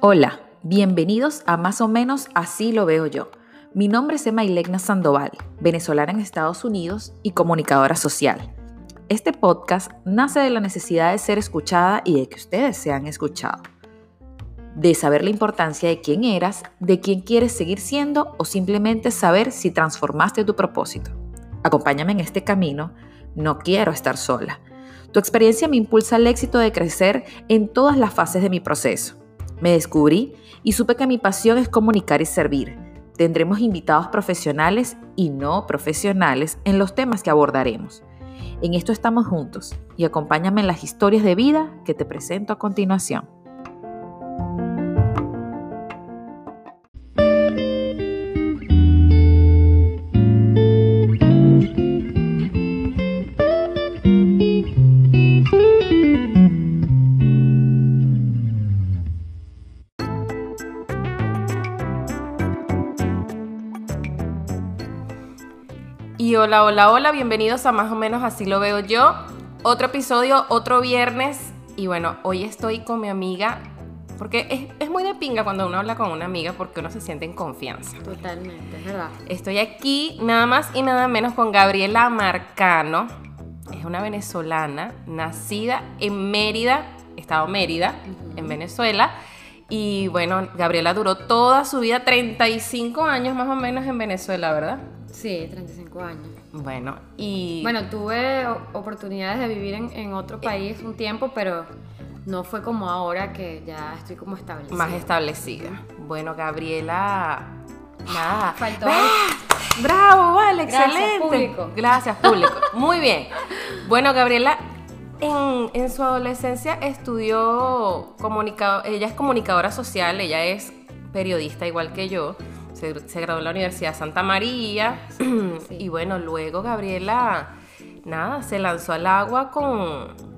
Hola, bienvenidos a Más o menos Así lo veo yo. Mi nombre es Emma Ilegna Sandoval, venezolana en Estados Unidos y comunicadora social. Este podcast nace de la necesidad de ser escuchada y de que ustedes sean escuchados. De saber la importancia de quién eras, de quién quieres seguir siendo o simplemente saber si transformaste tu propósito. Acompáñame en este camino, no quiero estar sola. Tu experiencia me impulsa al éxito de crecer en todas las fases de mi proceso. Me descubrí y supe que mi pasión es comunicar y servir. Tendremos invitados profesionales y no profesionales en los temas que abordaremos. En esto estamos juntos y acompáñame en las historias de vida que te presento a continuación. Hola, hola, hola, bienvenidos a más o menos así lo veo yo. Otro episodio, otro viernes. Y bueno, hoy estoy con mi amiga, porque es, es, muy de pinga cuando uno habla con una amiga porque uno se siente en confianza. Totalmente, es verdad. Estoy aquí nada más y nada menos con Gabriela Marcano. Es una venezolana nacida en Mérida, estado Mérida, en Venezuela. Y bueno, Gabriela duró toda su vida, 35 años más o menos en Venezuela, ¿verdad? Sí, 35 años. Bueno, y... Bueno, tuve oportunidades de vivir en, otro país un tiempo, pero no fue como ahora que ya estoy como establecida. Más establecida. Bueno, Gabriela... Nada. Faltó. Bravo, vale, excelente. Público. Gracias, público. Muy bien. Bueno, Gabriela, en, en, su adolescencia estudió comunicado, ella es comunicadora social, ella es periodista igual que yo se, graduó en la Universidad Santa María. Y bueno, luego Gabriela, nada, se lanzó al agua con,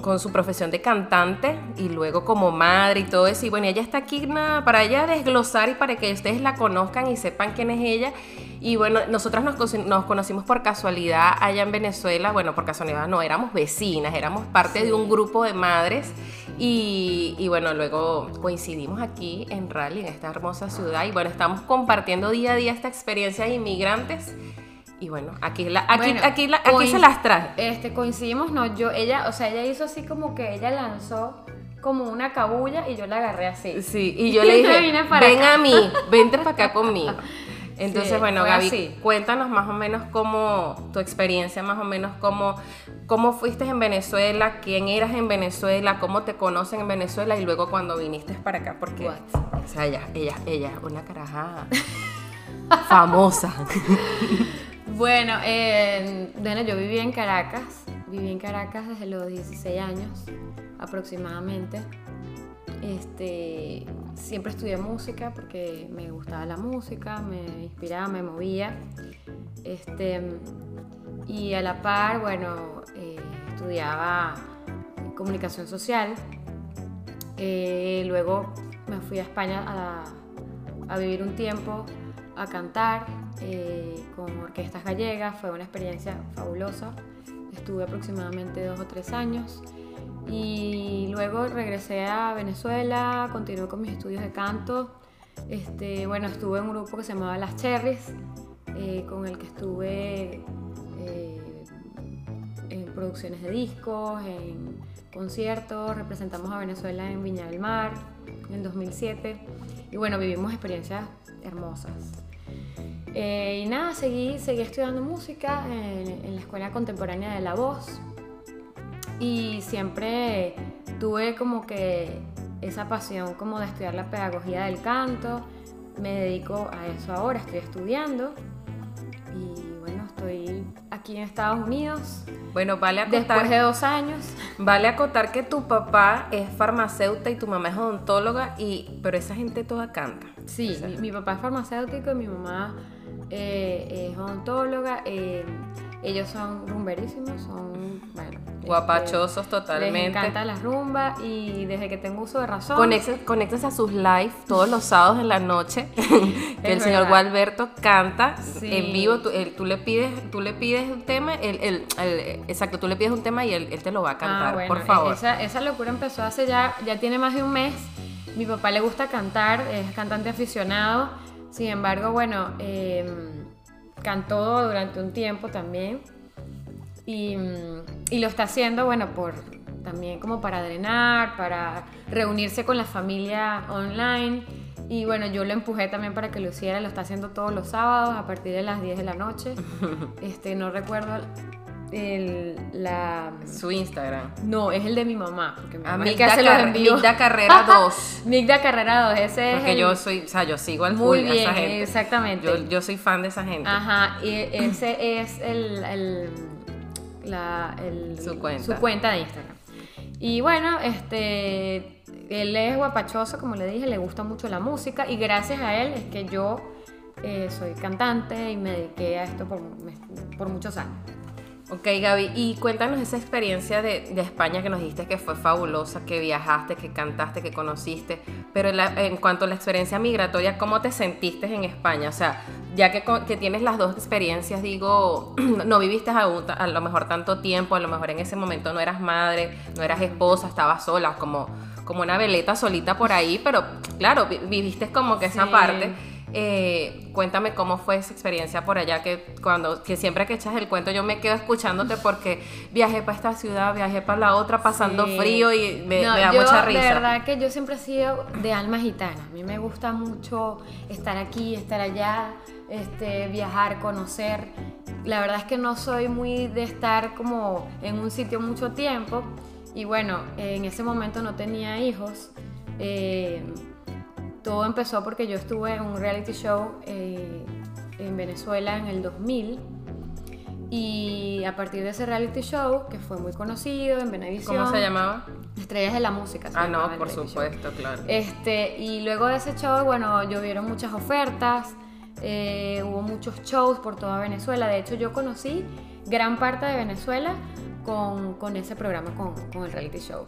con, su profesión de cantante y luego como madre y todo eso. Y bueno, ella está aquí para ella desglosar y para que ustedes la conozcan y sepan quién es ella. Y bueno, nosotras nos, conocimos por casualidad allá en Venezuela. Bueno, por casualidad no, éramos vecinas, éramos parte de un grupo de madres y, bueno, luego coincidimos aquí en Raleigh, en esta hermosa ciudad, y bueno, estamos compartiendo día a día esta experiencia de inmigrantes. Y bueno, aquí, la, aquí, aquí, aquí se las traje. Este, coincidimos, no, yo, ella, o sea, ella hizo así como que ella lanzó como una cabulla y yo la agarré así. Sí, y yo le dije, ven a mí, vente para acá conmigo. Entonces, bueno, Gaby, cuéntanos más o menos cómo, tu experiencia, más o menos cómo, cómo fuiste en Venezuela, quién eras en Venezuela, cómo te conocen en Venezuela y luego cuando viniste para acá, porque, o sea, ella, ella, ella, una caraja famosa. Bueno, bueno, yo viví en Caracas, viví en Caracas desde los 16 años aproximadamente. Este, siempre estudié música porque me gustaba la música, me inspiraba, me movía. Este, y a la par, bueno, eh, estudiaba comunicación social. Eh, luego me fui a España a, vivir un tiempo, a cantar eh, con orquestas gallegas. Fue una experiencia fabulosa. Estuve aproximadamente dos o tres años. Y luego regresé a Venezuela, continué con mis estudios de canto. Este, bueno, estuve en un grupo que se llamaba Las Cherries, eh, con el que estuve eh, en producciones de discos, en conciertos, representamos a Venezuela en Viña del Mar en 2007 y bueno, vivimos experiencias hermosas. Eh, y nada, seguí, seguí estudiando música en, en la Escuela Contemporánea de la Voz, y siempre tuve como que esa pasión como de estudiar la pedagogía del canto. Me dedico a eso ahora, estoy estudiando y bueno, estoy aquí en Estados Unidos. Bueno, vale acotar. Después de dos años. Vale acotar que tu papá es farmacéutico y tu mamá es odontóloga, y, pero esa gente toda canta. Sí, mi, papá es farmacéutico y mi mamá eh, es odontóloga. Eh, Ellos son rumberísimos, son, bueno... Guapachosos este, totalmente. Les encanta la rumba y desde que tengo uso de razón... Conectes, a sus live todos los sábados en la noche, que el señor Gualberto canta en vivo, tú, le pides, tú le pides un tema, el, exacto, tú le pides un tema y él, te lo va a cantar, ah, por favor. Esa, esa locura empezó hace ya, ya tiene más de un mes. Mi papá le gusta cantar, es cantante aficionado. Sin embargo, bueno, em, cantó durante un tiempo también. Y, lo está haciendo, bueno, por también como para drenar, para reunirse con la familia online. Y bueno, yo lo empujé también para que lo hiciera, lo está haciendo todos los sábados a partir de las 10 de la noche. Este, no recuerdo el, la... Su Instagram. No, es el de mi mamá. Porque mi mamá se los envió. Carrera 2. Migda Carrera 2, ese es Porque yo soy, o sea, yo sigo al Muy bien, esa gente. exactamente. Yo, yo, soy fan de esa gente. Ajá, y ese es el, el, la, el su, cuenta. su cuenta de Instagram. Y bueno, este, él es guapachoso, como le dije, le gusta mucho la música y gracias a él es que yo eh, soy cantante y me dediqué a esto por, por muchos años. Ok, Gaby, y cuéntanos esa experiencia de, España que nos dijiste que fue fabulosa, que viajaste, que cantaste, que conociste, pero en, cuanto a la experiencia migratoria, ¿cómo te sentiste en España? O sea, ya que, que tienes las dos experiencias, digo, no viviste a, a, lo mejor tanto tiempo, a lo mejor en ese momento no eras madre, no eras esposa, estabas sola, como, como una veleta solita por ahí, pero claro, viviste como que esa parte. Eh, cuéntame cómo fue esa experiencia por allá, que cuando que siempre que echas el cuento yo me quedo escuchándote porque viajé para esta ciudad, viajé para la otra pasando frío y me, da mucha risa. De verdad que yo siempre he sido de alma gitana. A mí me gusta mucho estar aquí, estar allá, este, viajar, conocer. La verdad es que no soy muy de estar como en un sitio mucho tiempo. Y bueno, en ese momento no tenía hijos. Eh, todo empezó porque yo estuve en un reality show eh, en Venezuela en el 2000 y a partir de ese reality show, que fue muy conocido en Venevisión. ¿Cómo se llamaba? Estrellas de la música. ah, no, por supuesto, claro. Este, y luego de ese show, bueno, llovieron muchas ofertas, eh, hubo muchos shows por toda Venezuela. De hecho, yo conocí gran parte de Venezuela con, con ese programa, con, con el reality show.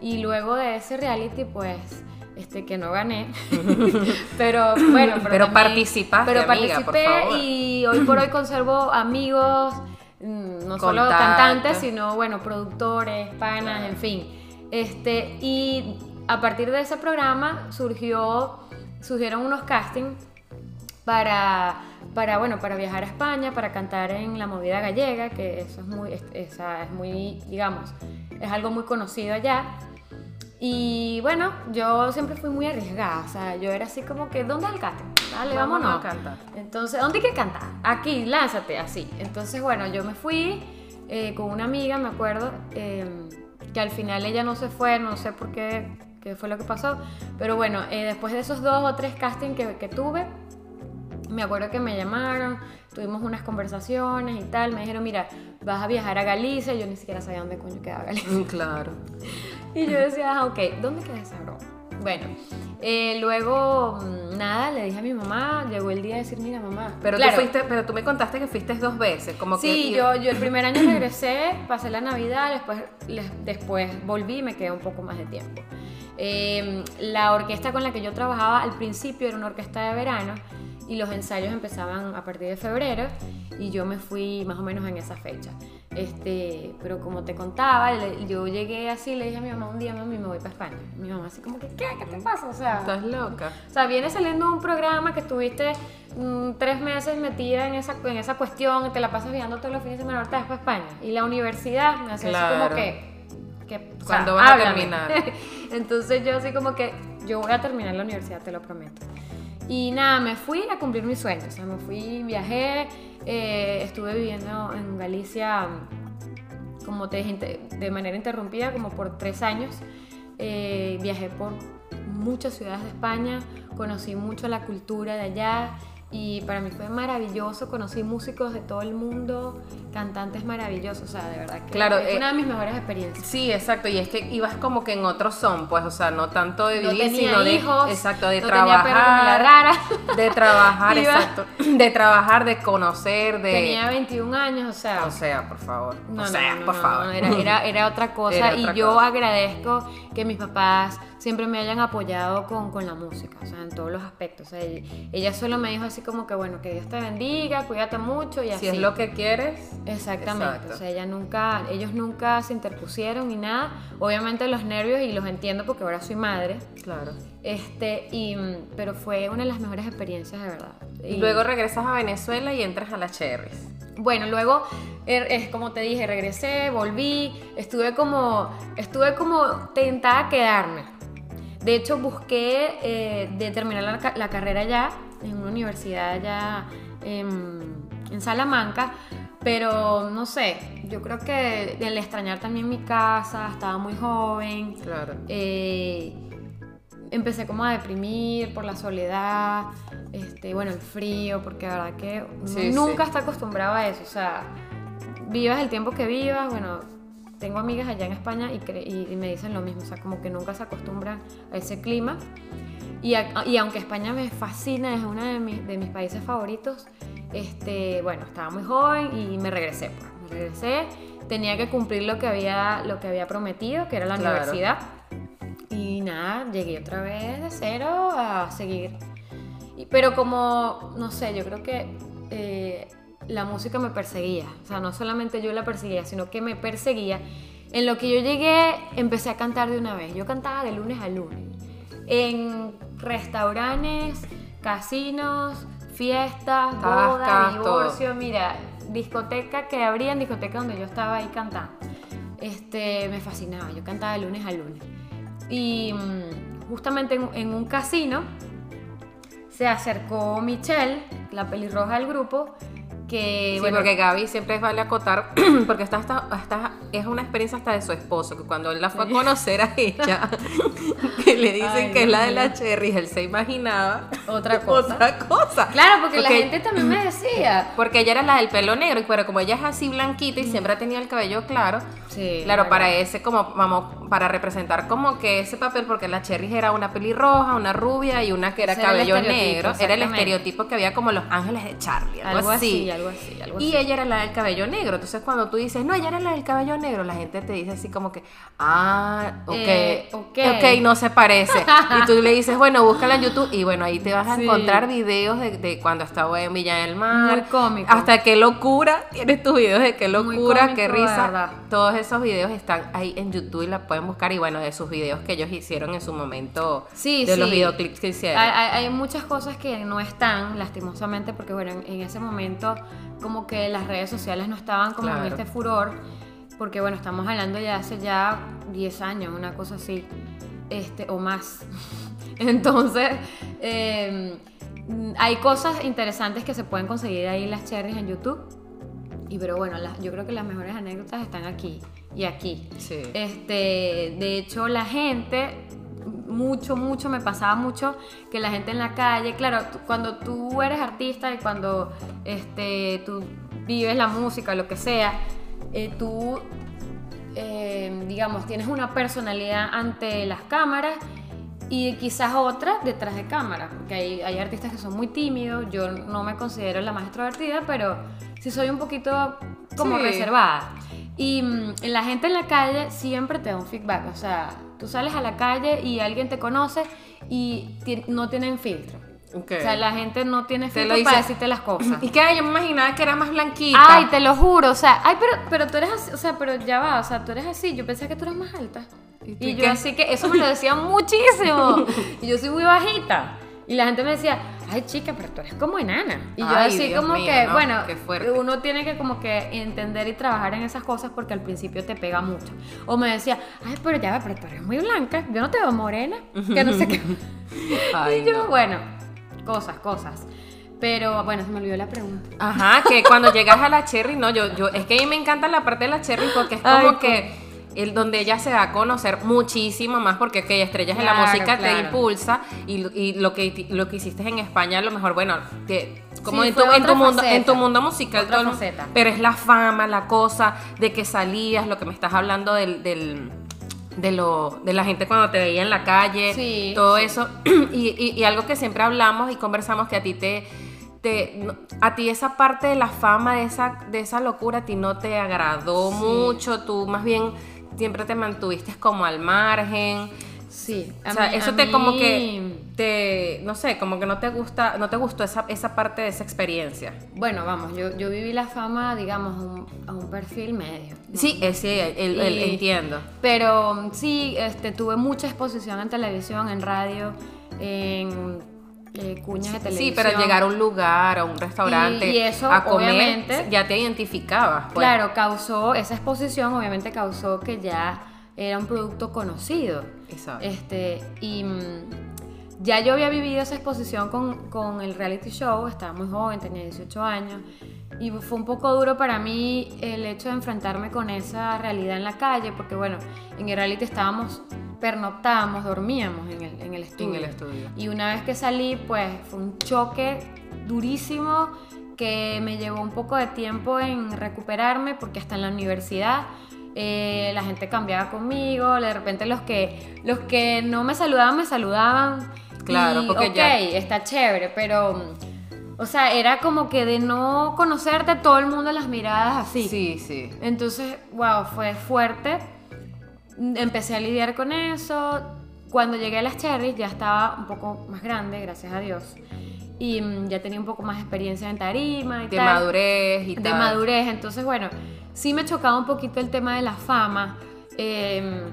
Y luego de ese reality, pues este, que no gané. pero bueno, pero, pero participaste, Pero participé y hoy por hoy conservo amigos, mm, no solo cantantes, sino bueno, productores, panas, en fin. Este, y a partir de ese programa surgió, surgieron unos castings para, para, bueno, para viajar a España, para cantar en la movida gallega, que eso es muy, esa es muy, digamos, es algo muy conocido allá. Y bueno, yo siempre fui muy arriesgada, o sea, yo era así como que, ¿dónde el casting? Dale, vámonos. a cantar. Entonces, ¿dónde hay que cantar? Aquí, lánzate, así. Entonces, bueno, yo me fui eh, con una amiga, me acuerdo, em, que al final ella no se fue, no sé por qué, qué fue lo que pasó, pero bueno, eh, después de esos dos o tres castings que, que tuve, me acuerdo que me llamaron, tuvimos unas conversaciones y tal, me dijeron, mira, vas a viajar a Galicia, yo ni siquiera sabía dónde coño quedaba Galicia. Mm, claro. Y yo decía, ah, ok, ¿dónde queda esa broma? Bueno, eh, luego, mm, nada, le dije a mi mamá, llegó el día de decir, mira mamá. Pero, tú, fuiste, pero tú me contaste que fuiste dos veces, como sí, yo, yo el primer año regresé, pasé la Navidad, después, después volví y me quedé un poco más de tiempo. Em, la orquesta con la que yo trabajaba al principio era una orquesta de verano y los ensayos empezaban a partir de febrero y yo me fui más o menos en esa fecha. Este, pero como te contaba, yo llegué así, le dije a mi mamá un día, mami, me voy para España. Mi mamá así como que, ¿qué? ¿Qué te pasa? O sea, estás loca. O sea, viene saliendo un programa que estuviste mm, tres meses metida en esa, en esa cuestión te la pasas viajando todos los fines de semana, ahorita vas para España. Y la universidad me hace así como que... que ¿Cuándo vas a terminar? Entonces yo así como que, yo voy a terminar la universidad, te lo prometo. Y nada, me fui a cumplir mis sueños. Me fui, viajé, eh, estuve viviendo en Galicia como de, de manera interrumpida, como por tres años. Eh, viajé por muchas ciudades de España, conocí mucho la cultura de allá y para mí fue maravilloso, conocí músicos de todo el mundo, cantantes maravillosos, o sea, de verdad que Claro, es eh, una de mis mejores experiencias. Sí, exacto, y es que ibas como que en otro son, pues, o sea, no tanto de No vivir, tenía sino de, hijos, exacto, de no tenía trabajar, rara. de trabajar, exacto, de trabajar, de conocer, de, Tenía 21 años, o sea, o sea, por favor, No, o no, sea, no, por no, favor, no, era, era, era otra cosa Era y yo cosa. agradezco que mis papás siempre me hayan apoyado con, con la música, o sea, en todos los aspectos. O sea, ella, ella solo me dijo así como que, bueno, que Dios te bendiga, cuídate mucho y así. si es lo que quieres, Exactamente, Exacto. o sea, ella nunca, ellos nunca se interpusieron ni nada. Obviamente los nervios y los entiendo porque ahora soy madre. claro. Este, y, pero fue una de las mejores experiencias de verdad. Y luego regresas a Venezuela y entras a la Cherries. Bueno, luego, er- es como te dije, regresé, volví, estuve como, estuve como tentada a quedarme. De hecho, busqué eh, de terminar la, ca- la carrera ya, en una universidad allá en, en Salamanca, pero no sé, yo creo que el extrañar también mi casa, estaba muy joven, Claro. eh, empecé como a deprimir por la soledad, este, bueno, el frío, porque la verdad que uno Sí, nunca sí. está acostumbrado a eso, o sea, vivas el tiempo que vivas, bueno, tengo amigas allá en España y, cre- y- me dicen lo mismo, o sea, como que nunca se acostumbran a ese clima. Y, a- y aunque España me fascina, es uno de mis, de mis países favoritos, este, bueno, estaba muy joven y me regresé. pues, Me regresé, tenía que cumplir lo que había, lo que había prometido, que era la Claro. universidad. Y nada, llegué otra vez de cero a seguir. Y- pero como, no sé, yo creo que eh, la música me perseguía. O sea, no solamente yo la perseguía, sino que me perseguía. En lo que yo llegué, empecé a cantar de una vez. Yo cantaba de lunes a lunes. En restaurantes, casinos, fiestas, bodas, divorcio, mira, discoteca que abrían, discoteca donde yo estaba ahí cantando. Este, me fascinaba, yo cantaba de lunes a lunes. Y mm, justamente en, en un casino se acercó Michelle, la pelirroja del grupo, que Sí, bueno, porque Gaby siempre vale acotar, porque esta, esta, esta es una experiencia hasta de su esposo, que cuando él la fue a conocer a ella, que le dicen Ay, que es la de la. Cherry, él se imaginaba otra cosa. otra cosa. Claro, porque, la gente también me decía. Porque ella era la del pelo negro, pero como ella es así blanquita y siempre ha tenido el cabello claro, Sí, claro, para ese como, vamos, para representar como que ese papel, porque la Cherry era una pelirroja, una rubia y una que era Ese era el cabello estereotipo, negro, era el exactamente. estereotipo que había como los ángeles de Charlie, algo, Algo así. así, algo así, Y ella era la del cabello negro. Entonces, cuando tú dices, no, ella era la del cabello negro, la gente te dice así como que, ah, ok, Eh, ok. ok, no se parece. y tú le dices, bueno, búscala en YouTube. Y bueno, ahí te vas a Sí. encontrar videos de, de cuando estaba en Villa del Mar. Muy cómico. Hasta qué locura. Tienes tus videos de qué locura, cómico, qué de risa. verdad. Todos esos videos están ahí en YouTube y la pueden buscar. Y bueno, de sus videos que ellos hicieron en su momento. Sí, de los sí. videoclips que hicieron. Hay, hay- hay muchas cosas que no están, lastimosamente, porque bueno, en, en ese momento como que las redes sociales no estaban como en Claro. este furor, porque bueno, estamos hablando ya hace ya 10 años, una cosa así, este, o más. Entonces, eh, hay cosas interesantes que se pueden conseguir ahí las cherries en YouTube. Y pero bueno, las- yo creo que las mejores anécdotas están aquí y aquí. Sí. Este, de hecho, la gente, mucho, mucho, me pasaba mucho que la gente en la calle, claro, cuando tú eres artista y cuando este, tú vives la música, lo que sea, eh, tú, eh, digamos, tienes una personalidad ante las cámaras y quizás otra detrás de cámaras, porque hay, hay artistas que son muy tímidos, yo no me considero la más extrovertida, pero sí soy un poquito como Sí. reservada. Y mm, la gente en la calle siempre te da un feedback, o sea, tú sales a la calle y alguien te conoce y no tienen filtro. Ok. O sea, la gente no tiene filtro para decirte las cosas. Y que ay, yo me imaginaba que era más blanquita. Ay, te lo juro, o sea, ay, pero, pero tú eres así, o sea, pero ya va, o sea, tú eres así, yo pensé que tú eras más alta. ¿Y y yo qué? así que eso me lo decían muchísimo. y yo soy muy bajita. Y la gente me decía, ay chica, pero tú eres como enana. Y yo Ay, así Dios como mío, que, no, bueno, uno tiene que como que entender y trabajar en esas cosas porque al principio te pega mucho. O me decía, ay, pero ya pero tú eres muy blanca, yo no te veo morena, que no sé qué. Ay, y yo, no. bueno, cosas, cosas. Pero bueno, se me olvidó la pregunta. Ajá, que cuando llegas a la cherry, no, yo, yo, es que a mí me encanta la parte de la cherry porque es como Ay, que el donde ella se da a conocer muchísimo más porque que estrellas en la Claro, música te claro. impulsa y, y lo que lo que hiciste en España a lo mejor bueno como Sí, en, tu, en mundo en tu mundo musical Otra todo el- pero es la fama la cosa de que salías lo que me estás hablando del, del de lo de la gente cuando te veía en la calle Sí, todo sí. eso y, y- y algo que siempre hablamos y conversamos que a ti te te- a ti esa parte de la fama, de esa, de esa locura, a ti no te agradó Sí. mucho, tú más bien siempre te mantuviste como al margen. Sí, O sea, eso te como que te, no sé, como que no te gusta, no te gustó esa, esa parte de esa experiencia. Bueno, vamos, yo, yo viví la fama, digamos, a un, a un perfil medio. ¿no? Sí, eh, sí, el, el- Y- entiendo. Pero sí, este, tuve mucha exposición en televisión, en radio, en eh, cuñas de televisión. Sí, pero llegar a un lugar, a un restaurante, Y- y eso, a comer, obviamente- ya te identificabas. pues. Claro, causó, esa exposición obviamente causó que ya era un producto conocido. Exacto. Este, y mm, ya yo había vivido esa exposición con, con el reality show, estaba muy joven, tenía 18 años, y fue un poco duro para mí el hecho de enfrentarme con esa realidad en la calle, porque bueno, en el reality estábamos, pernoctábamos, dormíamos en el, en el estudio. En el estudio. Y una vez que salí, pues fue un choque durísimo que me llevó un poco de tiempo en recuperarme porque hasta en la universidad eh, la gente cambiaba conmigo, de repente los que, los que no me saludaban me saludaban. Claro, y, porque ok, ya- está chévere, pero, o sea, era como que de no conocerte todo el mundo las miradas así. Sí, sí. Entonces, wow, fue fuerte. Empecé a lidiar con eso. Cuando llegué a las Cherries ya estaba un poco más grande, gracias a Dios. Y mm, ya tenía un poco más experiencia en tarima y De tal. madurez y De tal. madurez. Entonces, bueno, sí me chocaba un poquito el tema de la fama. eh,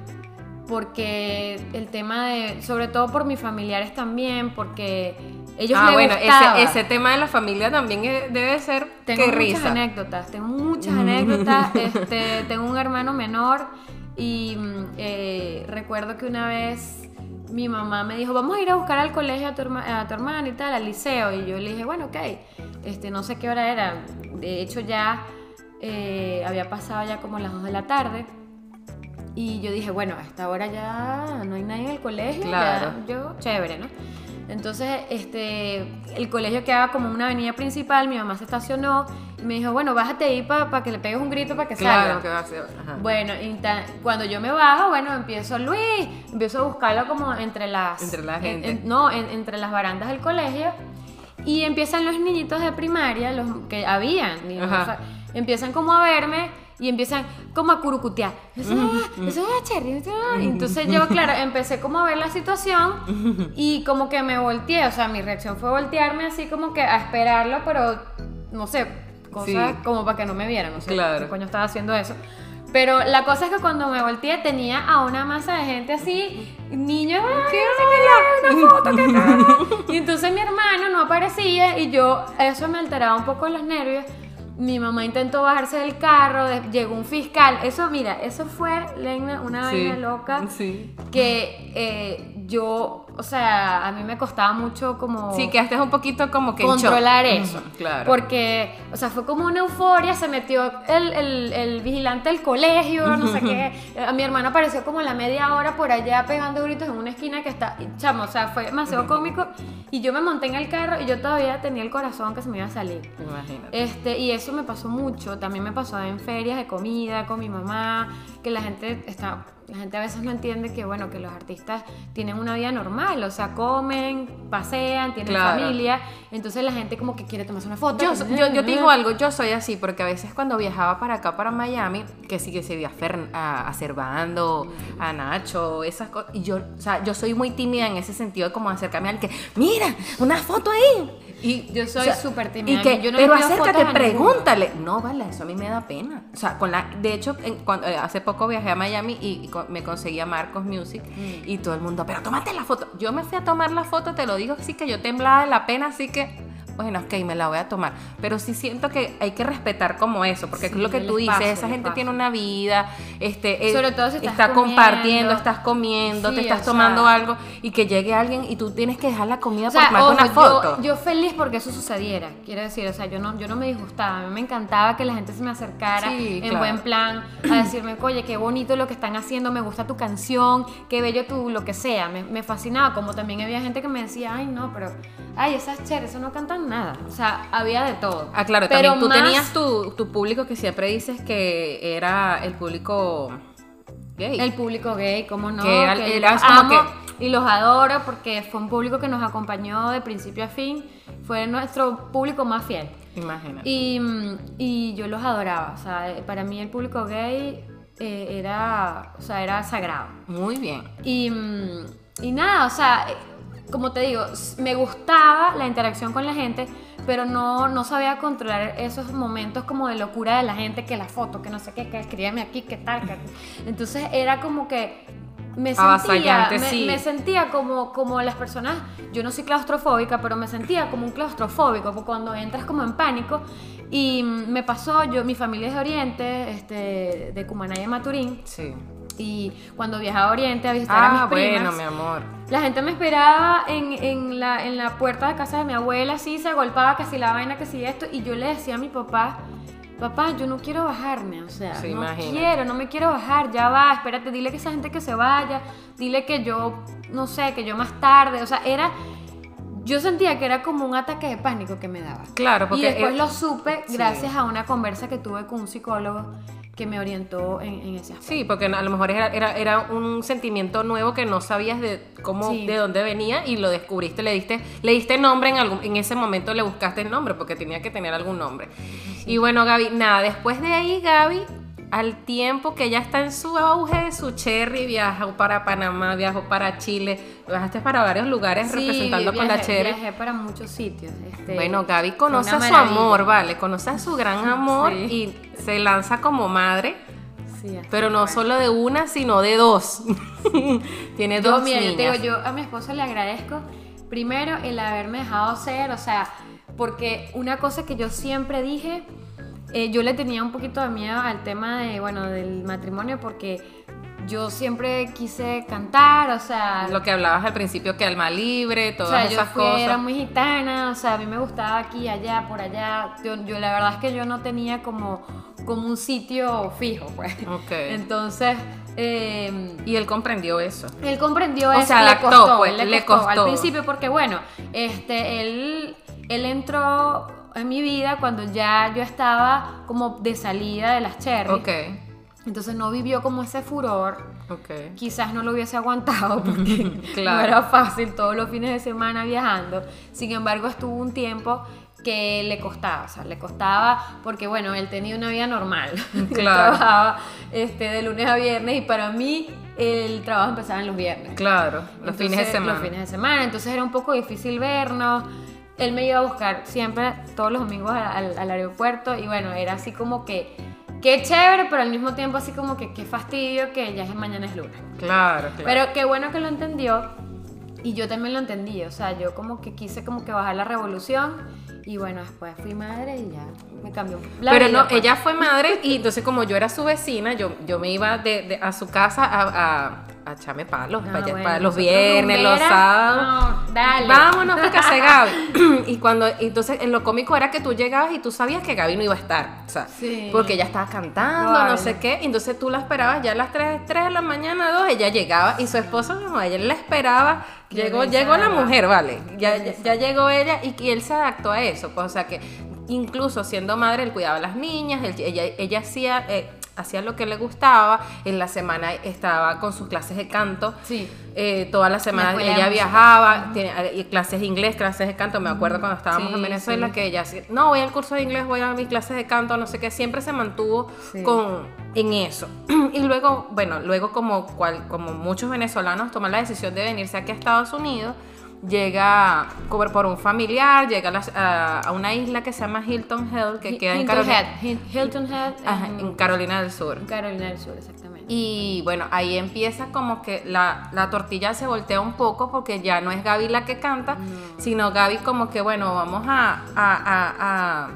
porque el tema de, sobre todo por mis familiares también, porque ellos ah, les bueno, gustaba. ese, ese tema de la familia también debe ser Tengo qué muchas risa. anécdotas, tengo muchas anécdotas. este, tengo un hermano menor y mm, eh, recuerdo que una vez mi mamá me dijo, vamos a ir a buscar al colegio a tu, herma- a tu hermana y tal, al liceo. Y yo le dije, bueno, ok, este, no sé qué hora era. De hecho ya eh, había pasado ya como las 2 de la tarde. Y yo dije, bueno, a esta hora ya no hay nadie en el colegio. ya Claro. yo, chévere, ¿no? Entonces, este, el colegio quedaba como una avenida principal, mi mamá se estacionó y me dijo, bueno, bájate ahí para que le pegues un grito para que Claro, salga. que va a ser. ajá. Bueno, y ta- cuando yo me bajo, bueno, empiezo Luis, empiezo a buscarlo como entre las... Entre la en- gente. en- no, en- entre las barandas del colegio. Y empiezan los niñitos de primaria, los que habían, niños, Ajá. o sea, empiezan como a verme y empiezan como a curucutear. Entonces yo, claro, empecé como a ver la situación y como que me volteé, o sea, mi reacción fue voltearme así como que a esperarlo, pero no sé, cosas Sí. como para que no me vieran, no sé Claro. qué coño estaba haciendo eso. Pero la cosa es que cuando me volteé tenía a una masa de gente así, niños, "Ay, no sé qué, una foto, qué tal". Y entonces mi hermano no aparecía y yo, eso me alteraba un poco los nervios. Mi mamá intentó bajarse del carro, llegó un fiscal. Eso, mira, eso fue, Lena, una Sí, vaina loca Sí. que eh, yo, o sea, a mí me costaba mucho como Sí, que es un poquito como que en shock. controlar eso. Claro. Porque, o sea, fue como una euforia, se metió el, el- el vigilante del colegio, no sé qué. A mi hermano apareció como a la media hora por allá pegando gritos en una esquina que está, chamo, o sea, fue demasiado cómico. Y yo me monté en el carro y yo todavía tenía el corazón que se me iba a salir. Imagínate. Este, y eso me pasó mucho. También me pasó en ferias de comida con mi mamá, que la gente está. La gente a veces no entiende que, bueno, que los artistas tienen una vida normal, o sea, comen, pasean, tienen Claro. familia, entonces la gente como que quiere tomarse una foto. Yo, yo, yo te digo algo, yo soy así, porque a veces cuando viajaba para acá, para Miami, que sí que se veía a, Fern- a, a Servando, a Nacho, esas cosas, y yo, o sea, yo soy muy tímida en ese sentido de como acercarme al que, mira, una foto ahí. Y, Yo soy o sea, súper tímida, Y que, yo no le pero acércate, pregúntale. No, vale, eso a mí me da pena. O sea, con la, de hecho, en- cuando, eh, hace poco viajé a Miami y, y co- me conseguí a Marcos Music Mm. y todo el mundo, pero tómate la foto. Yo me fui a tomar la foto, te lo digo, así que yo temblaba de la pena, así que bueno, ok, me la voy a tomar. Pero sí siento que hay que respetar como eso, porque es lo que tú dices, esa gente tiene una vida, este, eh, Sobre todo si estás está comiendo. compartiendo, estás comiendo, Sí, te estás tomando sea- algo y que llegue alguien y tú tienes que dejar la comida O sea, por tomarte una foto. yo, yo feliz porque eso sucediera. Quiero decir, o sea, yo no, yo no me disgustaba. A mí me encantaba que la gente se me acercara Sí, en claro. buen plan a decirme, oye, qué bonito lo que están haciendo, me gusta tu canción, qué bello tu lo que sea. Me, me fascinaba. Como también había gente que me decía, ay, no, pero, ay, esas chéveres, eso no cantan nada. O sea, había de todo. Ah, claro, Pero también tú más- tenías tu, tu público que siempre dices que era el público gay. El público gay, ¿cómo no? Que era- Que los amo que- Y los adoro porque fue un público que nos acompañó de principio a fin. Fue nuestro público más fiel. Imagínate. Y, mm, y yo los adoraba. O sea, eh, para mí el público gay eh, era, o sea, era sagrado. Muy bien. Y, mm, y nada, o sea, eh, como te digo, me gustaba la interacción con la gente, pero no, no sabía controlar esos momentos como de locura de la gente, que la foto, que no sé qué, que escríbeme aquí, que tal. que- Entonces era como que me sentía, Avasallante, me, sí. me sentía como, como las personas, yo no soy claustrofóbica, pero me sentía como un claustrofóbico, porque cuando entras como en pánico. Y mm, me pasó, yo, mi familia es de Oriente, este, de Cumaná y de Maturín, Sí. Y cuando viajaba a Oriente a visitar a mis Ah, primas, bueno, mi amor. la gente me esperaba en, en la, en la puerta de casa de mi abuela, así se agolpaba que si la vaina, que si esto, y yo le decía a mi papá, papá, yo no quiero bajarme, o sea, Sí, no imagínate. quiero, no me quiero bajar, ya va, espérate, dile que esa gente que se vaya, dile que yo, no sé, que yo más tarde, o sea, era, yo sentía que era como un ataque de pánico que me daba. Claro, Y porque después eh, lo supe sí. gracias a una conversa que tuve con un psicólogo que me orientó en, en ese aspecto. Sí, porque a lo mejor era, era, era un sentimiento nuevo que no sabías de cómo, Sí. de dónde venía y lo descubriste, le diste, le diste nombre en algún, en ese momento le buscaste el nombre porque tenía que tener algún nombre. Y bueno, Gaby, nada, después de ahí, Gaby, al tiempo que ya está en su auge su cherry, viajó para Panamá, viajó para Chile, viajaste para varios lugares Sí, representando con la viajé- cherry. Viajé para muchos sitios. este, Bueno, Gaby conoce a su maravilla. amor, ¿vale? Conoce a su gran amor Sí. y se lanza como madre. Sí, Pero no fue. solo de una, sino de dos. Tiene Yo, dos mira, yo te niñas. digo, yo a mi esposo le agradezco primero el haberme dejado ser, o sea, porque una cosa que yo siempre dije, eh, yo le tenía un poquito de miedo al tema de, bueno, del matrimonio porque yo siempre quise cantar, o sea, Lo que hablabas al principio, que alma libre, o todas sea, yo fui, cosas. era muy gitana, o sea, a mí me gustaba aquí, allá, por allá. Yo, yo la verdad es que yo no tenía como, como un sitio fijo, pues. Ok. Entonces, eh, Y él comprendió eso. él comprendió O eso, sea, le costó, pues, le le costó, al costó. principio porque bueno, este, él, él entró en mi vida cuando ya yo estaba como de salida de las cherry, Ok, entonces no vivió como ese furor, ok. quizás no lo hubiese aguantado porque Claro. no era fácil todos los fines de semana viajando, sin embargo estuvo un tiempo que le costaba, o sea, le costaba porque bueno, él tenía una vida normal, Él Claro. trabajaba este, de lunes a viernes y para mí el trabajo empezaba en los viernes. Claro, los Entonces, fines de semana. Los fines de semana. Entonces era un poco difícil vernos. Él me iba a buscar siempre todos los domingos al, aeropuerto y bueno, era así como que, qué chévere, pero al mismo tiempo así como que qué fastidio que ya es mañana es lunes. Claro, claro. Pero qué bueno que lo entendió y yo también lo entendí. O sea, yo como que quise como que bajar la revolución y bueno, después fui madre y ya me cambió. la Pero vida, no, pues. ella fue madre y entonces como yo era su vecina, yo, yo me iba de, de- a su casa a, a, a echarme palos, Ah, para, allá- bueno, para los viernes, los sábados. no, dale. Vámonos para casa de Gaby. y cuando, entonces en lo cómico era que tú llegabas y tú sabías que Gaby no iba a estar. O sea, Sí. porque ella estaba cantando, no sé qué. y entonces tú la esperabas ya a las 3, 3 de la mañana, 2, ella llegaba y su esposo, no, ella la esperaba. Llegó, llegó la mujer, vale. Ya, ya llegó ella y, y él se adaptó a eso. Pues, o sea que incluso siendo madre, él cuidaba a las niñas, él- ella, ella hacía, eh, hacía lo que le gustaba. En la semana estaba con sus clases de canto. Sí. Eh, toda la semana escuela de ella viajaba, tiene eh, clases de inglés, clases de canto. Me acuerdo cuando estábamos Sí, en Venezuela sí. que ella hacía, no, voy al curso de inglés, voy a mis clases de canto, no sé qué. Siempre se mantuvo con, en eso. y luego, bueno, luego como, cual, como muchos venezolanos toman la decisión de venirse aquí a Estados Unidos, llega por un familiar, llega a, las- a- a una isla que se llama Hilton Head, que queda en Carolina, Head. Hil- Hilton Head. Ajá, en en Carolina del Sur. Carolina del Sur, exactamente. Y bueno, ahí empieza como que la, la tortilla se voltea un poco porque ya no es Gaby la que canta, sino Gaby como que, bueno, vamos a, a,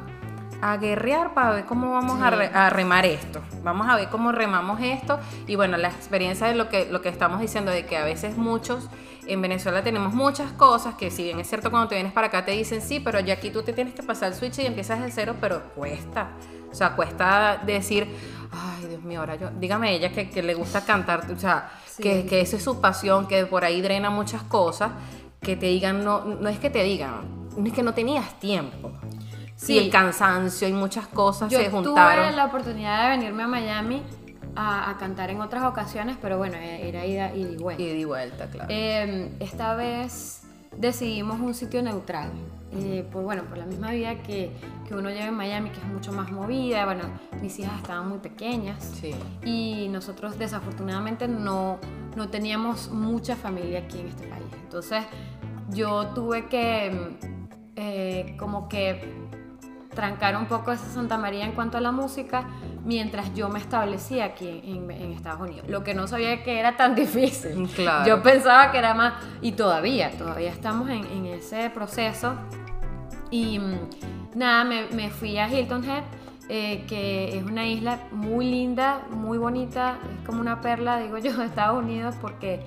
a, guerrear para ver cómo vamos a, Sí. re- a remar esto. Vamos a ver cómo remamos esto. Y bueno, la experiencia de lo que, lo que estamos diciendo, de que a veces muchos en Venezuela tenemos muchas cosas que si bien es cierto cuando te vienes para acá te dicen sí, pero ya aquí tú te tienes que pasar el switch y empiezas de cero, pero cuesta. O sea, cuesta decir, ay Dios mío, ahora yo, dígame ella que, que le gusta cantar, o sea, Sí. que, que eso es su pasión, que por ahí drena muchas cosas, que te digan, no, no es que te digan, no es que no tenías tiempo. Sí. Sí, el cansancio y muchas cosas Yo se juntaron. tuve la oportunidad de venirme a Miami a, a cantar en otras ocasiones, pero bueno, e- era ida y vuelta. Y di vuelta, claro. Eh, esta vez decidimos un sitio neutral. eh, por, bueno, por la misma vida que, que uno lleva en Miami, que es mucho más movida. Bueno, mis hijas estaban muy pequeñas. sí. Y nosotros desafortunadamente no, no teníamos mucha familia aquí en este país. Entonces yo tuve que mm, eh, como que trancar un poco esa Santa María en cuanto a la música mientras yo me establecía aquí en, en Estados Unidos. Lo que no sabía que era tan difícil. Claro. Yo pensaba que era más, y todavía, todavía estamos en, en ese proceso. Y mm, nada, me, me fui a Hilton Head, eh, que es una isla muy linda, muy bonita, es como una perla, digo yo, de Estados Unidos, porque,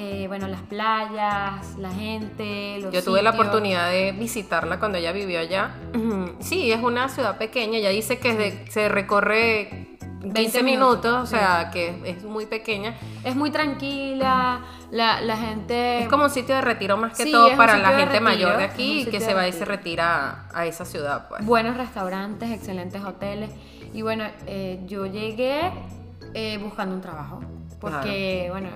eh, bueno, las playas, la gente, los Yo tuve la oportunidad de visitarla cuando ella vivió allá. Sí, es una ciudad pequeña. Ella dice que de- se recorre 20 20 minutos, minutos, o sea, que es muy pequeña. Es muy tranquila, la, la gente... Es como un sitio de retiro más que Sí, todo para la gente mayor de aquí que se va y se retira a, a esa ciudad, pues. buenos restaurantes, excelentes hoteles. Y bueno, eh, yo llegué eh, buscando un trabajo, porque bueno,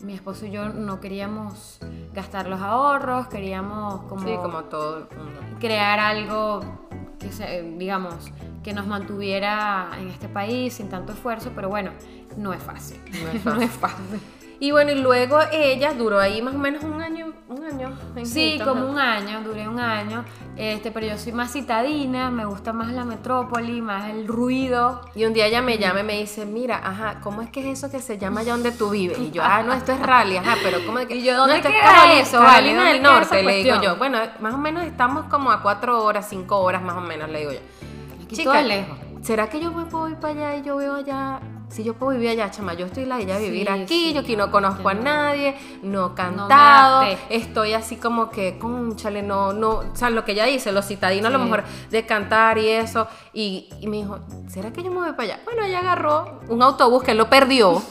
mi esposo y yo no queríamos gastar los ahorros, queríamos como, Sí, como todo crear algo que se, digamos, que nos mantuviera en este país sin tanto esfuerzo, pero bueno, no es fácil. No es no fácil. es fácil. Y bueno, y luego ella duró ahí más o menos un año, un año. en Sí, Hilton, como ¿no? un año, duré un año, este, pero yo soy más citadina, me gusta más la metrópoli, más el ruido. Y un día ella me llama y me dice, mira, ajá, ¿cómo es que es eso que se llama allá donde tú vives? Y yo, ah, no, esto es Raleigh, ajá, pero ¿cómo de que? Y yo, ¿dónde no, esto es queda eso, vale? Carolina ¿Dónde del queda Norte, le digo yo. Bueno, más o menos estamos como a cuatro horas, cinco horas más o menos, le digo yo. Aquí todo es lejos. ¿será que yo me puedo ir para allá y yo veo allá? Si yo puedo vivir allá, chama, yo estoy la ella vivir Sí, aquí, sí, yo aquí no conozco a no. nadie, no cantado, estoy así como que, conchale, no, no, o sea, lo que ella dice, los citadinos a lo mejor de cantar y eso, y, y me dijo, ¿será que yo me voy para allá? Bueno, ella agarró un autobús que lo perdió,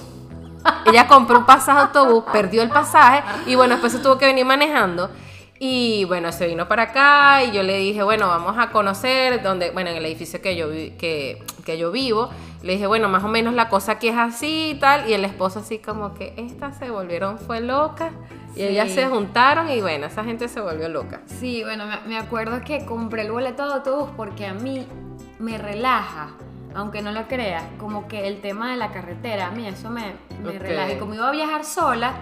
ella compró un pasaje de autobús, perdió el pasaje, y bueno, después se tuvo que venir manejando, y bueno, se vino para acá, y yo le dije, bueno, vamos a conocer, donde, bueno, en el edificio que yo, vi- que, que yo vivo, le dije, bueno, más o menos la cosa aquí es así y tal, y el esposo así como que, estas se volvieron, fue loca, y ellas se juntaron, y bueno, esa gente se volvió loca. Sí, bueno, me, acuerdo que compré el boleto de autobús porque a mí me relaja, aunque no lo creas, como que el tema de la carretera, a mí eso me, me relaja. Y como iba a viajar sola,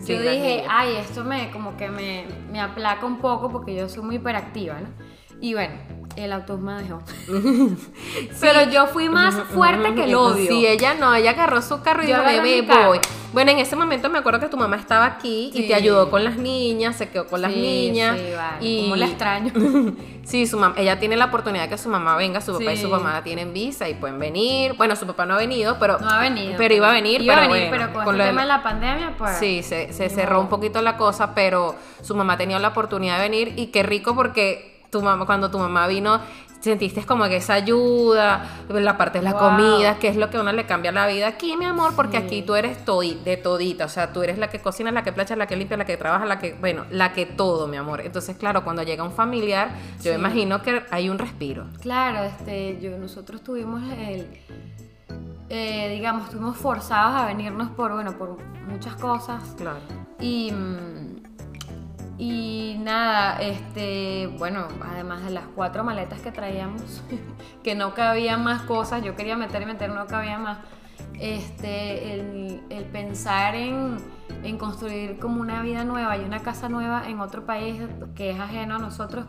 Sí, yo dije, ay, esto me como que me, me aplaca un poco porque yo soy muy hiperactiva, ¿no? Y bueno, el autobús me dejó. Pero yo fui más fuerte que el odio. Sí, ella no, ella agarró su carro y Yo dijo, bebé, voy. Bueno, en ese momento me acuerdo que tu mamá estaba aquí y te ayudó con las niñas, se quedó con las Sí, niñas. sí, vale, y cómo la extraño. Sí, su mamá, ella tiene la oportunidad de que su mamá venga, su papá y su mamá tienen visa y pueden venir. Bueno, su papá no ha venido, pero No ha venido. Pero iba a venir, Iba pero a venir, bueno, pero con, con el de tema de la pandemia, pues. Sí, se, cerró un poquito la cosa, pero su mamá tenía la oportunidad de venir y qué rico porque tu mamá, cuando tu mamá vino, sentiste como que esa ayuda, la parte de la Wow. comida, que es lo que a uno le cambia la vida aquí, mi amor, porque Sí. aquí tú eres todi- de todita, o sea, tú eres la que cocina, la que plancha, la que limpia, la que trabaja, la que, bueno, la que todo, mi amor. Entonces, claro, cuando llega un familiar, yo imagino que hay un respiro. Claro, este, yo, nosotros tuvimos el, eh, digamos, estuvimos forzados a venirnos por, bueno, por muchas cosas Claro. y, mm, y nada, este, bueno, además de las cuatro maletas que traíamos, que no cabían más cosas, yo quería meter y meter, no cabía más. este, el, el pensar en, en construir como una vida nueva y una casa nueva en otro país que es ajeno a nosotros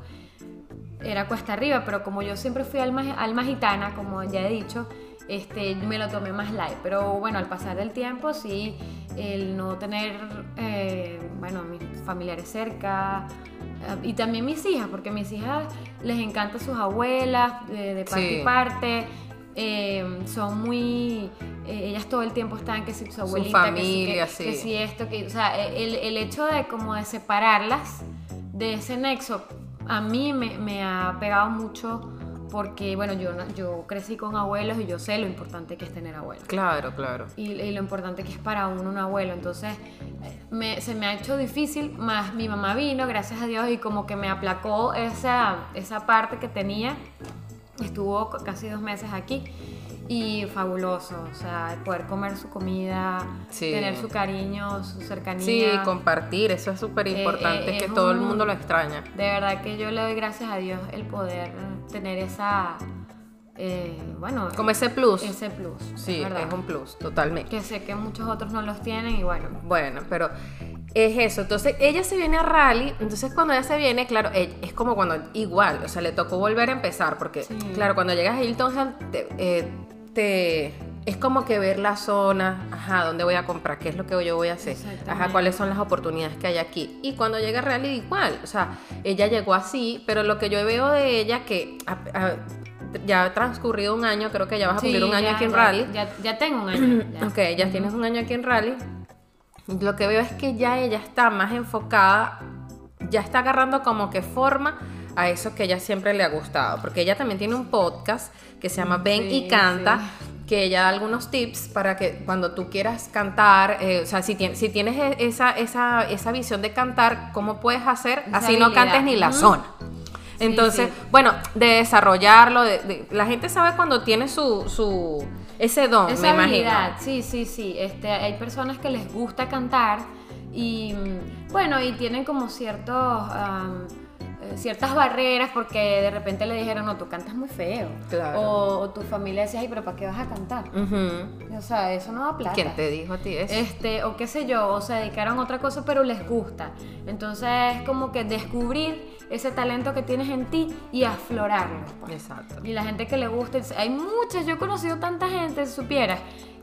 era cuesta arriba, pero como yo siempre fui alma, alma gitana, como ya he dicho, este, me lo tomé más light. Pero bueno, al pasar del tiempo, sí, el no tener, eh, bueno, mis familiares cerca eh, y también mis hijas, porque a mis hijas les encanta sus abuelas de, de parte Sí. y parte. eh, son muy eh, ellas todo el tiempo están que si su abuelita familia, que si, que- sí. que si esto que o sea el, el hecho de como de separarlas de ese nexo a mí me, me ha pegado mucho porque bueno yo yo crecí con abuelos y yo sé lo importante que es tener abuelos Claro, claro. y, y lo importante que es para uno un abuelo. Entonces, me- se me ha hecho difícil, más mi mamá vino, gracias a Dios, y como que me aplacó esa, esa parte que tenía. Estuvo casi dos meses aquí y fabuloso, o sea, poder comer su comida, Sí. tener su cariño, su cercanía. Sí, compartir, eso es súper importante, Eh, eh, que es todo el un- mundo lo extraña. De verdad que yo le doy gracias a Dios el poder tener esa, eh, bueno, Como ese plus. ese plus. sí, verdad. es un plus, totalmente. que sé que muchos otros no los tienen y bueno, Bueno, pero es eso. Entonces ella se viene a rally. Entonces cuando ella se viene, claro, e- es como cuando igual, o sea, le tocó volver a empezar. Porque, Sí. claro, cuando llegas a Hilton eh, es como que ver la zona, ajá, dónde voy a comprar, qué es lo que yo voy a hacer, ajá, cuáles son las oportunidades que hay aquí. Y cuando llega a Rally, igual, o sea, ella llegó así, pero lo que yo veo de ella, que a- a- ya ha transcurrido un año, creo que ya vas a cumplir Sí, un año ya- aquí en ya- Rally. Ya, ya tengo un año. ya. Ok, ya tienes un año aquí en Rally. Lo que veo es que ya ella está más enfocada, ya está agarrando como que forma a eso que ella siempre le ha gustado. Porque ella también tiene un podcast que se llama Ven y Canta. sí. Que ella da algunos tips para que cuando tú quieras cantar, eh, o sea, si, tien- si tienes e- esa, esa, esa visión de cantar, ¿cómo puedes hacer? Esa Así no cantes ni la zona. Entonces, sí. bueno, de desarrollarlo, de- de- la gente sabe cuando tiene su, su ese don, Esa me imagino. habilidad, sí, sí, sí. Este, hay personas que les gusta cantar y mm, bueno, y tienen como ciertos ciertas barreras porque de repente le dijeron, no, tú cantas muy feo. Claro. O, o tu familia decía, ay, pero ¿para qué vas a cantar? Ujú. O sea, eso no da plata. ¿Quién te dijo a ti eso? Este, o qué sé yo, o se dedicaron a otra cosa, pero les gusta. Entonces es como que descubrir ese talento que tienes en ti y aflorarlo. pues. Exacto. Y la gente que le gusta, hay muchas, yo he conocido tanta gente, si supieras,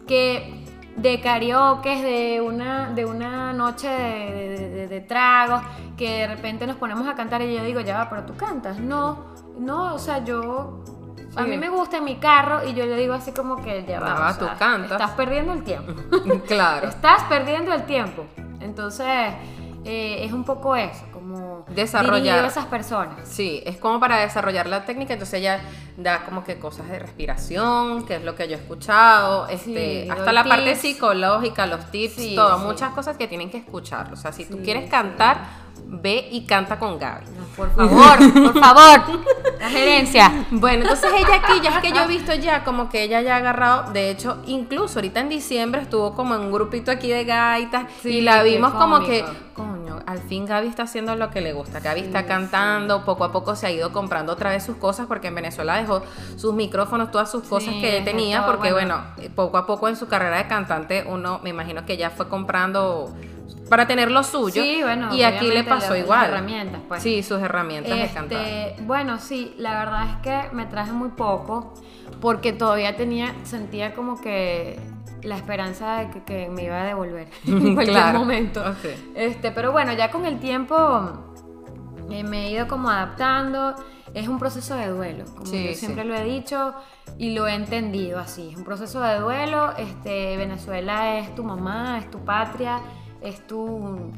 que de karaoke, de una, de una noche de, de- de- de tragos, que de repente nos ponemos a cantar y yo digo, ya va, pero tú cantas. No, no, o sea, yo... A mí me gusta mi carro y yo le digo así como que ya va. O va, sea, tú cantas. Estás perdiendo el tiempo. claro. Estás perdiendo el tiempo. Entonces, eh, es un poco eso, como Desarrollar. a esas personas. Sí, es como para desarrollar la técnica, entonces ella da como que cosas de respiración, que es lo que yo he escuchado, este, Sí, hasta la parte psicológica, los tips, Sí, todo, sí. muchas cosas que tienen que escuchar. O sea, si tú quieres cantar, ve y canta con Gaby. No, por favor, por favor. La gerencia. Bueno, entonces ella aquí, ya es que yo he visto ya como que ella ya ha agarrado, de hecho, incluso ahorita en diciembre estuvo como en un grupito aquí de gaitas Sí, y la vimos como que, coño, al fin Gaby está haciendo lo que le gusta, Gaby Sí, está cantando, poco a poco se ha ido comprando otra vez sus cosas porque en Venezuela dejó sus micrófonos, todas sus cosas que tenía, todo, porque bueno. bueno, poco a poco en su carrera de cantante uno, me imagino que ya fue comprando para tener lo suyo Sí, bueno, y aquí le pasó igual. herramientas, pues. Sí, sus herramientas. Este, bueno, sí, la verdad es que me traje muy poco porque todavía tenía, sentía como que la esperanza de que, que me iba a devolver en cualquier Claro. momento. Este, pero bueno, ya con el tiempo eh, me he ido como adaptando. Es un proceso de duelo, como Sí, yo sí. siempre lo he dicho y lo he entendido así. Es un proceso de duelo. Este, Venezuela es tu mamá, es tu patria, es tu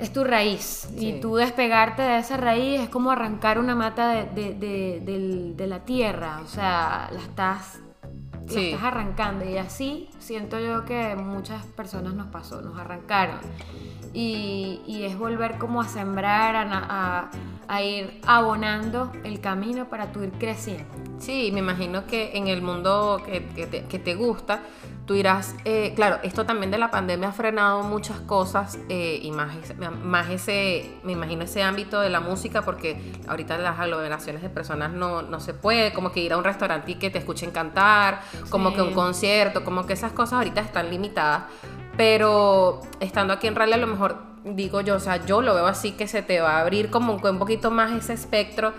es tu raíz. Sí. Y tú despegarte de esa raíz es como arrancar una mata de, de- de- la tierra. O sea, la estás, la estás arrancando. Y así siento yo que muchas personas nos pasó, nos arrancaron. Y, y es volver como a sembrar, a, a- a ir abonando el camino para tú ir creciendo. Sí, me imagino que en el mundo que, que te, que te gusta, tú irás, eh, claro, esto también de la pandemia ha frenado muchas cosas eh, y más, ese- más ese, me imagino ese ámbito de la música, porque ahorita las aglomeraciones de personas no, no se puede, como que ir a un restaurante y que te escuchen cantar, como que un concierto, como que esas cosas ahorita están limitadas. Pero estando aquí en Raleigh a lo mejor digo yo, o sea, yo lo veo así que se te va a abrir como un poquito más ese espectro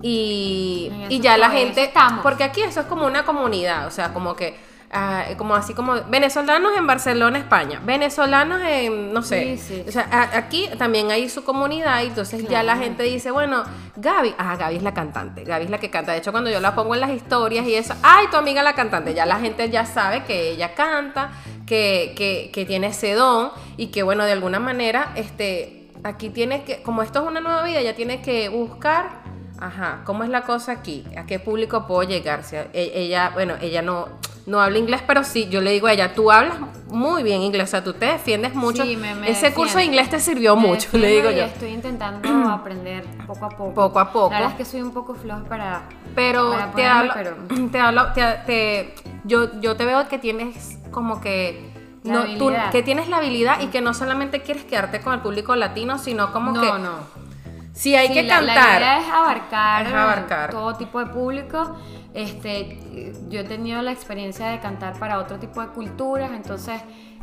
y, y ya la gente, estamos. porque aquí eso es como una comunidad, o sea, como que ah, como así como venezolanos en Barcelona, España, venezolanos en no sé, Sí, sí. o sea, a- aquí también hay su comunidad y entonces ya la gente dice, bueno, Gaby, ah, Gaby es la cantante, Gaby es la que canta. De hecho, cuando yo la pongo en las historias y eso, ay, tu amiga la cantante, ya la gente ya sabe que ella canta, que, que, que tiene ese don y que, bueno, de alguna manera, este, aquí tiene que, como esto es una nueva vida, ya tiene que buscar, ajá, ¿cómo es la cosa aquí? ¿A qué público puedo llegar? Sea, e- ella, bueno, ella no, no habla inglés, pero sí, yo le digo a ella, tú hablas muy bien inglés, o sea, tú te defiendes mucho. Sí, me- me Ese curso de inglés te sirvió Me mucho, le digo y yo. Estoy intentando aprender poco a poco. Poco a poco. La verdad es que soy un poco floja para. Pero para te hablo, pero- te hablo, te, te- yo, yo te veo que tienes como que La no, tú- que tienes la habilidad y que no solamente quieres quedarte con el público latino, sino como no, que no. si hay Sí, que la- La cantar. idea es abarcar, Es abarcar. todo tipo de público. Este, yo he tenido la experiencia de cantar para otro tipo de culturas, entonces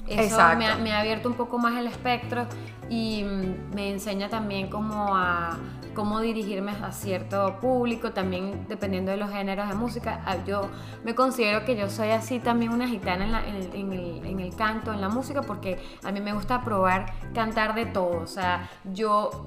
eso me ha, me ha abierto un poco más el espectro y mm, me enseña también como a cómo dirigirme a cierto público, también dependiendo de los géneros de música. Ah, Yo me considero que yo soy así también una gitana en, la- en el, en el- en el canto, en la música, porque a mí me gusta probar cantar de todo. O sea, yo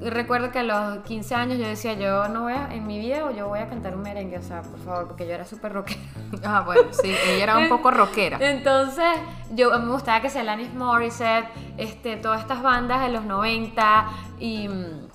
recuerdo que a los 15 años yo decía, yo no voy a, en mi vida yo voy a cantar un merengue, o sea, por favor, porque yo era súper rockera. Ah, bueno, sí, ella era un poco rockera. Entonces, yo me gustaba que sea Alanis Morissette, este, todas estas bandas de los 90 y mm,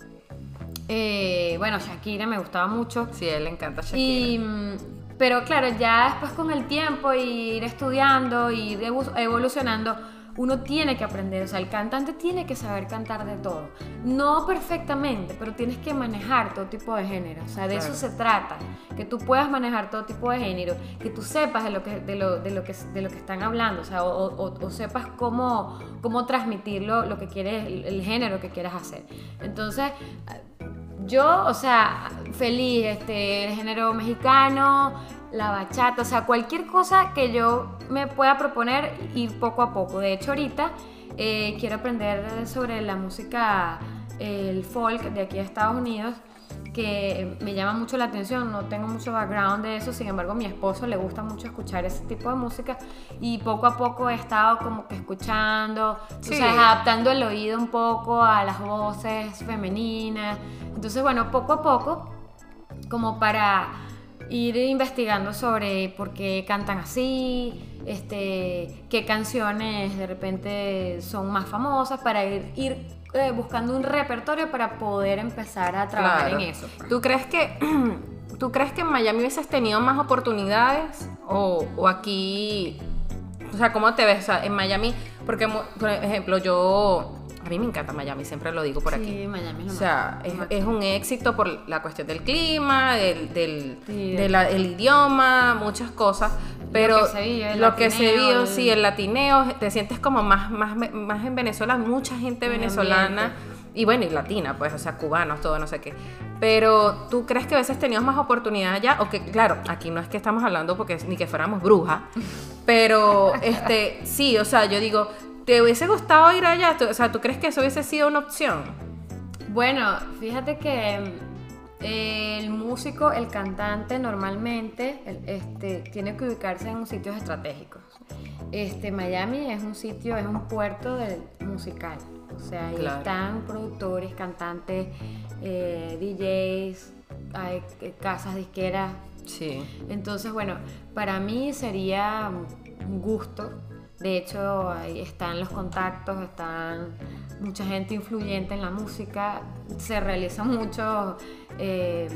eh, bueno, Shakira me gustaba mucho. Sí, a él le encanta Shakira. Y, mm, pero claro, ya después con el tiempo y ir estudiando y ir evo- evolucionando, uno tiene que aprender, o sea, el cantante tiene que saber cantar de todo. No perfectamente, pero tienes que manejar todo tipo de género, o sea, de Claro. eso se trata, que tú puedas manejar todo tipo de género, que tú sepas de lo que, de lo, de lo que, de lo que están hablando, o sea, o, o- o sepas cómo, cómo transmitirlo, lo que quieres, el, el género que quieras hacer. Entonces, yo, o sea, feliz, este, el género mexicano, la bachata, o sea, cualquier cosa que yo me pueda proponer ir poco a poco. De hecho, ahorita eh, quiero aprender sobre la música, el folk de aquí de Estados Unidos, que me llama mucho la atención, no tengo mucho background de eso, sin embargo a mi esposo le gusta mucho escuchar ese tipo de música y poco a poco he estado como que escuchando, Sí. o sea, adaptando el oído un poco a las voces femeninas. Entonces, bueno, poco a poco, como para ir investigando sobre por qué cantan así, este, qué canciones de repente son más famosas, para ir, ir, eh, buscando un repertorio para poder empezar a trabajar Claro. en eso. pues. ¿Tú crees que tú crees que en Miami hubieses tenido más oportunidades o, o aquí o sea, ¿cómo te ves? O sea, en Miami, porque por ejemplo, yo a mí me encanta Miami, siempre lo digo por aquí. Sí, Miami es lo O sea, es, un éxito por la cuestión del clima, del, del, Sí, de la- el idioma, muchas cosas. Pero que se lo que se vio, el- sí, el latineo, te sientes como más, más, más en Venezuela, mucha gente venezolana. Y bueno, y latina, pues, o sea, cubanos, todo, no sé qué. Pero, ¿tú crees que a veces tenías más oportunidades allá? O que, claro, aquí no es que estamos hablando porque ni que fuéramos brujas, pero, este, sí, o sea, yo digo, ¿te hubiese gustado ir allá? O sea, ¿tú crees que eso hubiese sido una opción? Bueno, fíjate que mm, el músico, el cantante normalmente este, tiene que ubicarse en sitios estratégicos. Este, Miami es un sitio, es un puerto del musical. O sea, ahí Claro. están productores, cantantes, eh, DJs, hay eh, casas disqueras. Sí. Entonces, bueno, para mí sería un gusto. De hecho, ahí están los contactos, están mucha gente influyente en la música, se realizan muchos eh,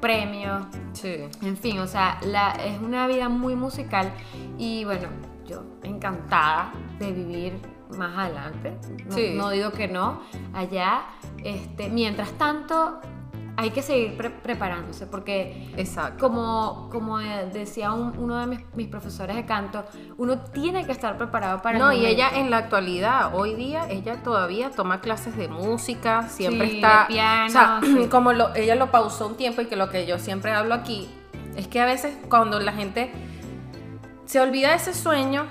premios, Sí. en fin, o sea, la- es una vida muy musical y bueno, yo encantada de vivir más adelante. No, Sí. no digo que no, allá. Este, mientras tanto, hay que seguir pre- preparándose porque Exacto. como, como de- decía un- uno de mis, mis profesores de canto, uno tiene que estar preparado para el No, y ella en la actualidad, hoy día, ella todavía toma clases de música, siempre Sí, está... de piano, o sea, sí. como lo- ella lo pausó un tiempo y que lo que yo siempre hablo aquí es que a veces cuando la gente se olvida de ese sueño.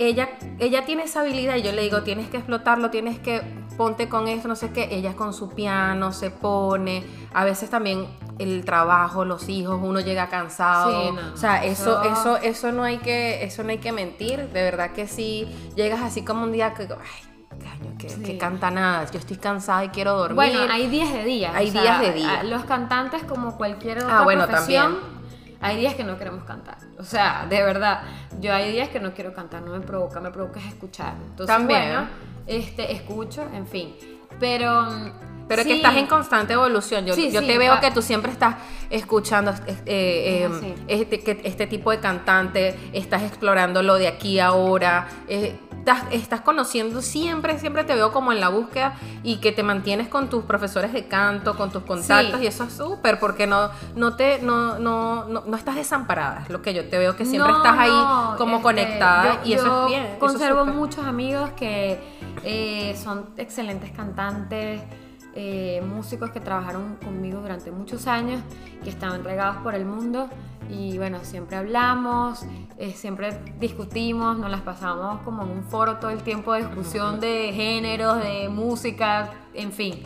Ella, ella tiene esa habilidad y yo le digo, tienes que explotarlo, tienes que ponte con esto, no sé qué. Ella con su piano se pone. A veces también el trabajo, los hijos, uno llega cansado. Sí, no, o sea, eso, eso- eso, eso no hay que, eso no hay que mentir. De verdad que sí, llegas así como un día que, ay, que, Sí. que canta nada. Yo estoy cansada y quiero dormir. Bueno, hay días de días. Hay días de días. a- Los cantantes, como cualquier otra Ah, bueno, profesión, también. hay días que no queremos cantar. O sea, de verdad, yo hay días que no quiero cantar, no me provoca, me provoca es escuchar. Entonces, También. bueno, este, escucho, en fin. Pero. mm, Pero sí, que estás en constante evolución. Yo, Sí, yo sí, te veo ah. que tú siempre estás escuchando eh, eh, así. este, que- este tipo de cantante, estás explorando lo de aquí ahora, eh, estás, estás conociendo siempre, siempre te veo como en la búsqueda y que te mantienes con tus profesores de canto, con tus contactos y eso es súper porque no, no, te, no, no, no, no estás desamparada, es lo que yo te veo que siempre No, estás ahí como este, conectada yo- y eso es bien. es Conservo muchos amigos que eh, son excelentes cantantes, eh, músicos que trabajaron conmigo durante muchos años, que estaban regados por el mundo y bueno, siempre hablamos, eh, siempre discutimos, nos las pasamos como en un foro todo el tiempo de discusión de géneros, de música, en fin.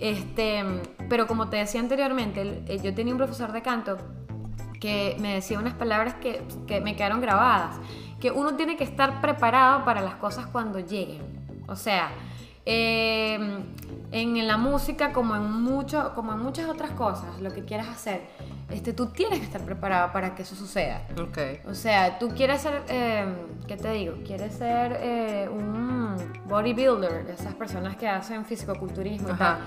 Este, pero como te decía anteriormente, eh, yo tenía un profesor de canto que me decía unas palabras que, que me quedaron grabadas, que uno tiene que estar preparado para las cosas cuando lleguen. O sea, eh, en la música como en, mucho, como en muchas otras cosas, lo que quieras hacer, este, tú tienes que estar preparado para que eso suceda. Ok. O sea, tú quieres ser, eh, ¿qué te digo? Quieres ser eh, un bodybuilder, de esas personas que hacen fisicoculturismo y tal.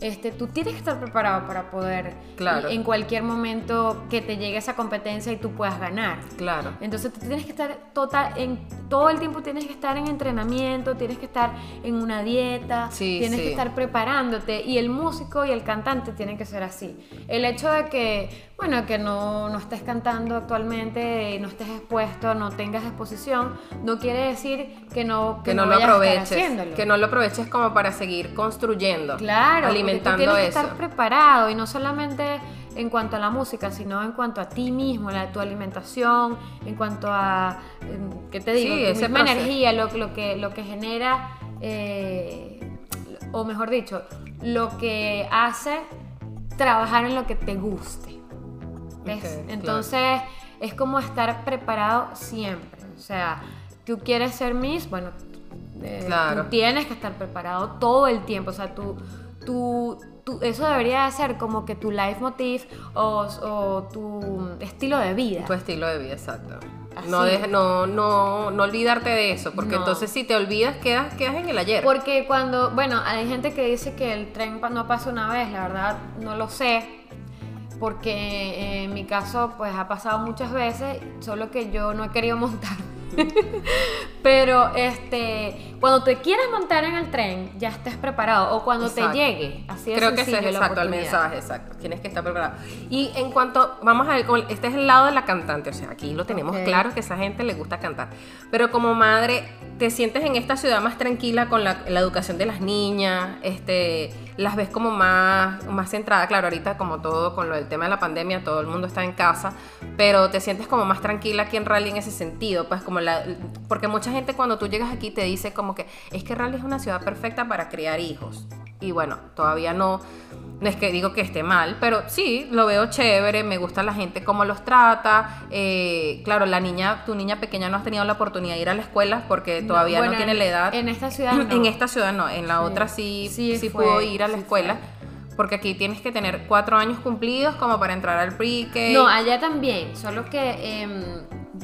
Este, tú tienes que estar preparado para poder, Claro. en cualquier momento que te llegue esa competencia y tú puedas ganar. Claro. Entonces tú tienes que estar total, en, todo el tiempo tienes que estar en entrenamiento, tienes que estar en una dieta, Sí, tienes sí. que estar preparándote y el músico y el cantante tienen que ser así. El hecho de que, bueno, que no, no estés cantando actualmente, no estés expuesto, no tengas exposición, no quiere decir que no, que no, lo aproveches, que no lo aproveches como para seguir construyendo, Claro, porque tú alimentando tienes que eso. estar preparado y no solamente en cuanto a la música, sino en cuanto a ti mismo, la, tu alimentación, en cuanto a, em, ¿qué te digo? Sí, tu misma energía, lo, lo que, lo que genera, eh, o mejor dicho, lo que hace trabajar en lo que te guste. Entonces es como estar preparado siempre. O sea, tú quieres ser Miss, bueno, eh, Claro. tú tienes que estar preparado todo el tiempo. O sea, tú, tú, tú- eso debería de ser como que tu leitmotiv o, o tu estilo de vida. Tu estilo de vida, exacto. Así. No, deja- no, no, no olvidarte de eso, porque No. entonces si te olvidas quedas, quedas en el ayer. Porque cuando, bueno, hay gente que dice que el tren no pasa una vez, la verdad no lo sé, porque eh, en mi caso pues ha pasado muchas veces, solo que yo no he querido montar. Pero este, cuando te quieras montar en el tren, ya estés preparado, o cuando Exacto. te llegue, así de Creo que ese es exacto el mensaje, exacto. Tienes que estar preparado. Y en cuanto, vamos a ver, este es el lado de la cantante, o sea, aquí lo tenemos Ok. claro que a esa gente le gusta cantar. Pero como madre, te sientes en esta ciudad más tranquila con la, la educación de las niñas, este, las ves como más, más centrada. Claro, ahorita como todo, con lo del tema de la pandemia, todo el mundo está en casa, pero te sientes como más tranquila aquí en Raleigh en ese sentido, pues como la, porque mucha gente cuando tú llegas aquí te dice como que es que Raleigh es una ciudad perfecta para criar hijos. Y bueno, todavía no, no es que digo que esté mal, pero sí, lo veo chévere, me gusta la gente cómo los trata. eh, claro, la niña, tu niña pequeña no has tenido la oportunidad de ir a la escuela porque todavía no, bueno, tiene la edad. En esta ciudad no. En esta ciudad no, en la Sí. otra sí, Sí sí, fue, pudo ir a la escuela. fue. Porque aquí tienes que tener cuatro años cumplidos como para entrar al pre-K. No, allá también, solo que em,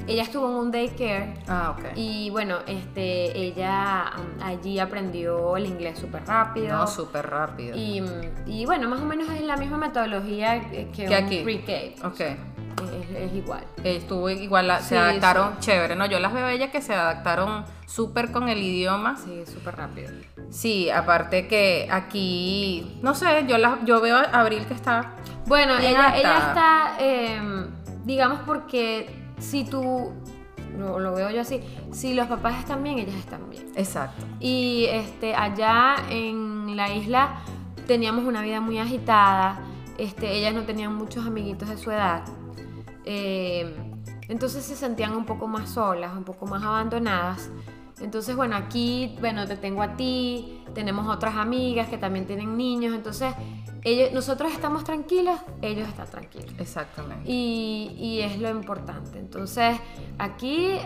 ella estuvo en un daycare Ah, ok. y bueno, este, ella um, allí aprendió el inglés súper rápido. no, súper rápido. y, mm, y bueno, más o menos es la misma metodología que, que Que un aquí. pre-K. Ok. Es, es igual. Estuvo igual, la- Sí, se adaptaron chévere, ¿no? Yo las veo a ellas que se adaptaron súper con el idioma. Sí, súper rápido. Sí, aparte que aquí, no sé, yo, la, yo veo a Abril que está... Bueno, ella, ella está, em, digamos, porque si tú, lo, lo veo yo así, si los papás están bien, ellas están bien. Exacto. Y este, allá en la isla teníamos una vida muy agitada. Este, ellas no tenían muchos amiguitos de su edad. Eh, entonces se sentían un poco más solas, un poco más abandonadas. Entonces, bueno, aquí, bueno, te tengo a ti, tenemos otras amigas que también tienen niños, entonces ellos, nosotros estamos tranquilos, ellos están tranquilos. Exactamente. Y, y es lo importante. Entonces, aquí,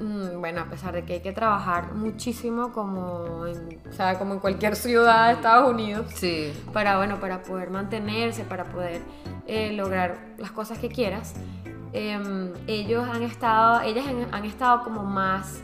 mm, bueno, a pesar de que hay que trabajar muchísimo como en, o sea, como en cualquier ciudad de Estados Unidos, Sí. para, bueno, para poder mantenerse, para poder eh, lograr las cosas que quieras, em, ellos han estado, ellas han, han estado como más,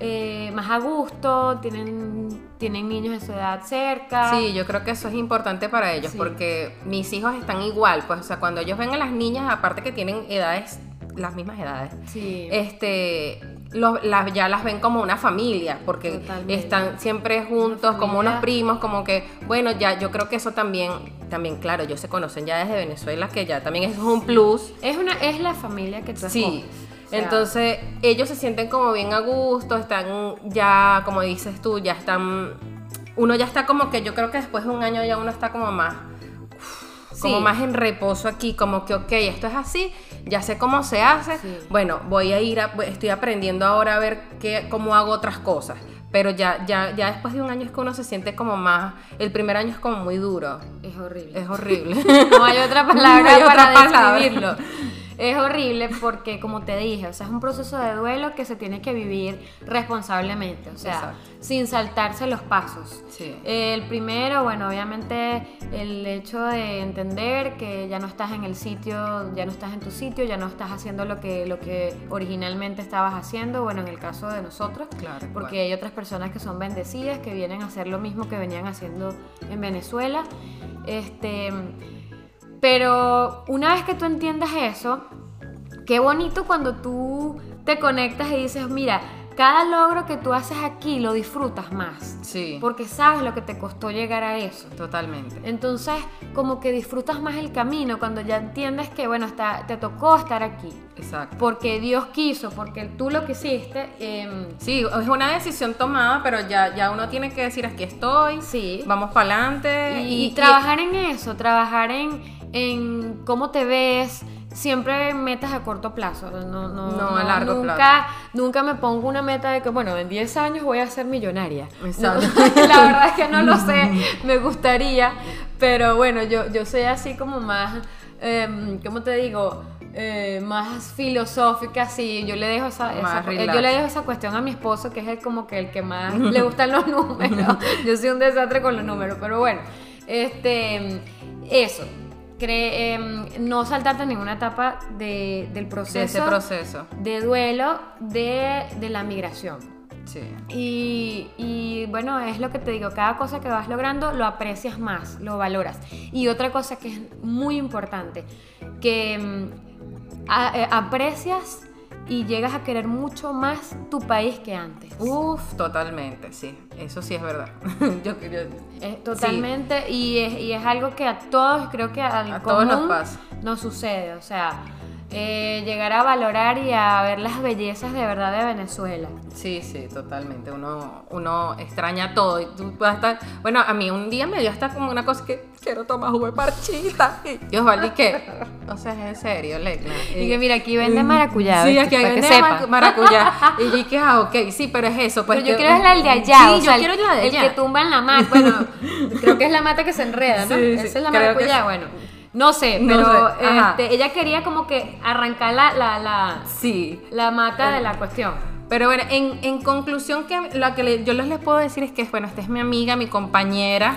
eh, más a gusto, tienen, tienen niños de su edad cerca. Sí, yo creo que eso es importante para ellos Sí. porque mis hijos están igual, pues, o sea, cuando ellos ven a las niñas, aparte que tienen edades, las mismas edades, Sí. este, los- las- ya las ven como una familia, porque Totalmente. están siempre juntos, como unos primos, como que, bueno, ya, yo creo que eso también, también, claro, ellos se conocen ya desde Venezuela, que ya también es un plus. Es, una, es la familia que tú Sí. O sea, Entonces, ellos se sienten como bien a gusto, están ya, como dices tú, ya están. Uno ya está como que yo creo que después de un año ya uno está como más. Como Sí. más en reposo aquí, como que, ok, esto es así, ya sé cómo se hace. Sí. Bueno, voy a ir, a, estoy aprendiendo ahora a ver qué, cómo hago otras cosas. Pero ya, ya, ya después de un año es que uno se siente como más. El primer año es como muy duro. es horrible. Es horrible. No hay otra palabra No hay otra para palabra. Es horrible porque, como te dije, o sea, es un proceso de duelo que se tiene que vivir responsablemente, o sea, Exacto. sin saltarse los pasos. Sí. El primero, bueno, obviamente el hecho de entender que ya no estás en el sitio, ya no estás en tu sitio, ya no estás haciendo lo que, lo que originalmente estabas haciendo, bueno, en el caso de nosotros, Claro, porque hay otras personas que son bendecidas, que vienen a hacer lo mismo que venían haciendo en Venezuela. Este, pero una vez que tú entiendas eso, qué bonito cuando tú te conectas y dices, mira, cada logro que tú haces aquí lo disfrutas más, Sí. porque sabes lo que te costó llegar a eso. Totalmente. Entonces, como que disfrutas más el camino cuando ya entiendes que, bueno, está, te tocó estar aquí, Exacto. porque Dios quiso, porque tú lo quisiste. em, Sí, es una decisión tomada, pero ya, ya uno tiene que decir aquí estoy, Sí. vamos para adelante y, y trabajar en eso, trabajar en, en cómo te ves, siempre metas a corto plazo, no, no, No, a largo nunca, plazo. Nunca me pongo una meta de que, bueno, en 10 años voy a ser millonaria. Exacto. No, la verdad es que no lo sé, me gustaría, pero bueno, yo, yo soy así como más, em, ¿cómo te digo? Eh, más filosófica, sí, yo le dejo esa, esa- relax. yo le dejo esa cuestión a mi esposo, que es el, como que el que más le gustan los números. Yo soy un desastre con los números, pero bueno, este, eso. Cre- em, no saltarte ninguna etapa de- del proceso de ese proceso. de duelo de, de la migración. Sí. Y, y, bueno, es lo que te digo, cada cosa que vas logrando lo aprecias más, lo valoras. Y otra cosa que es muy importante, que a- eh, aprecias y llegas a querer mucho más tu país que antes. Uf, totalmente, sí. Eso sí es verdad. yo, yo- Eh, totalmente, y, es, y es algo que a todos, creo que al A todos nos común pasa. nos sucede, o sea, eh, llegar a valorar y a ver las bellezas de verdad de Venezuela. Sí, sí, totalmente. Uno, uno extraña todo. Y tú vas a estar. Bueno, a mí un día me dio hasta como una cosa que quiero tomar jugo de parchita. Y Osvaldo, ¿y qué? O sea, es en serio, Legna. Y que mira, aquí vende maracuyá, Sí, aquí que vende sepa. maracu- maracuyá. Y yo dije, ah, ok, sí, pero es eso. Pues Pero yo que- quiero es la el de allá. Sí, o sea, yo quiero la de el allá. que tumba en la mata. Bueno, creo que es la mata que se enreda, ¿no? Sí, sí, Esa es la que maracuyá, sí. bueno. No sé, No pero sé, este, ella quería como que arrancar la, la, la, Sí. la mata de la cuestión. Pero bueno, en, en conclusión, que lo que yo les, les puedo decir es que, bueno, esta es mi amiga, mi compañera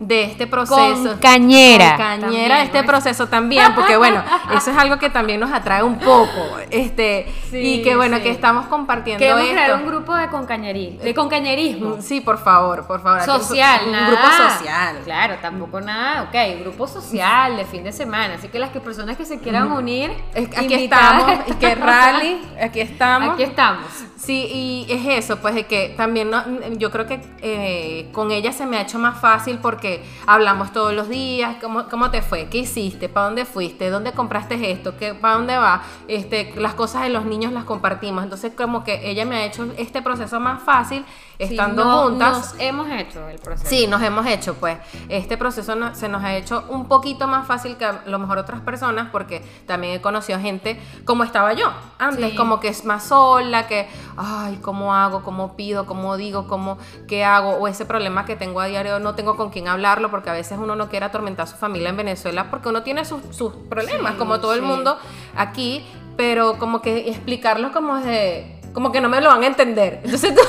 de este proceso. Compañera. Compañera También, de este ¿no? proceso también, porque bueno, eso es algo que también nos atrae un poco. Este, Sí, y que bueno, sí. que estamos compartiendo Queremos esto. crear un grupo de concañerí, de concañerismo. Sí, por favor, por favor. un- Social, un, grupo social. Claro, tampoco nada. Ok, grupo social de fin de semana. Así que las que personas que se quieran unir, Es- aquí invitadas. estamos, y que rally, aquí estamos. Aquí estamos. Sí, y es eso, pues de que también no- yo creo que eh, con ella se me ha hecho más fácil porque hablamos todos los días, ¿cómo, cómo te fue? ¿Qué hiciste? ¿Para dónde fuiste? ¿Dónde compraste esto? ¿Qué, ¿Para dónde va? Este, las cosas de los niños las compartimos. Entonces como que ella me ha hecho este proceso más fácil estando Sí, no- juntas. Nos hemos hecho el proceso. Sí, nos hemos hecho, pues, este proceso no- se nos ha hecho un poquito más fácil que a lo mejor otras personas, porque también he conocido gente como estaba yo antes, Sí. como que es más sola, que, ay, ¿cómo hago? ¿Cómo pido? ¿Cómo digo? ¿Cómo, qué hago? O ese problema que tengo a diario, no tengo con quién hablarlo, porque a veces uno no quiere atormentar a su familia en Venezuela, porque uno tiene sus, sus problemas, Sí, como todo el mundo aquí, pero como que explicarlo como de como que no me lo van a entender. Entonces tú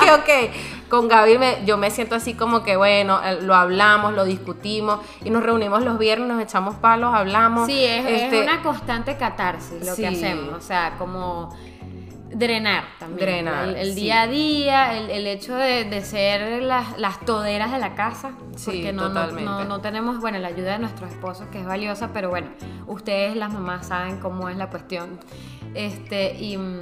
dije, ok, con Gaby me- yo me siento así como que, bueno, eh, lo hablamos, lo discutimos y nos reunimos los viernes, nos echamos palos, hablamos. Sí, es, es Este, una constante catarsis lo Sí. que hacemos. O sea, como drenar también. Drenar, El, el sí. día a día, el, el hecho de, de ser las, las toderas de la casa. Sí, porque no, no- totalmente. No, no tenemos, bueno, la ayuda de nuestros esposos, que es valiosa, pero bueno, ustedes las mamás saben cómo es la cuestión. Este, y mm,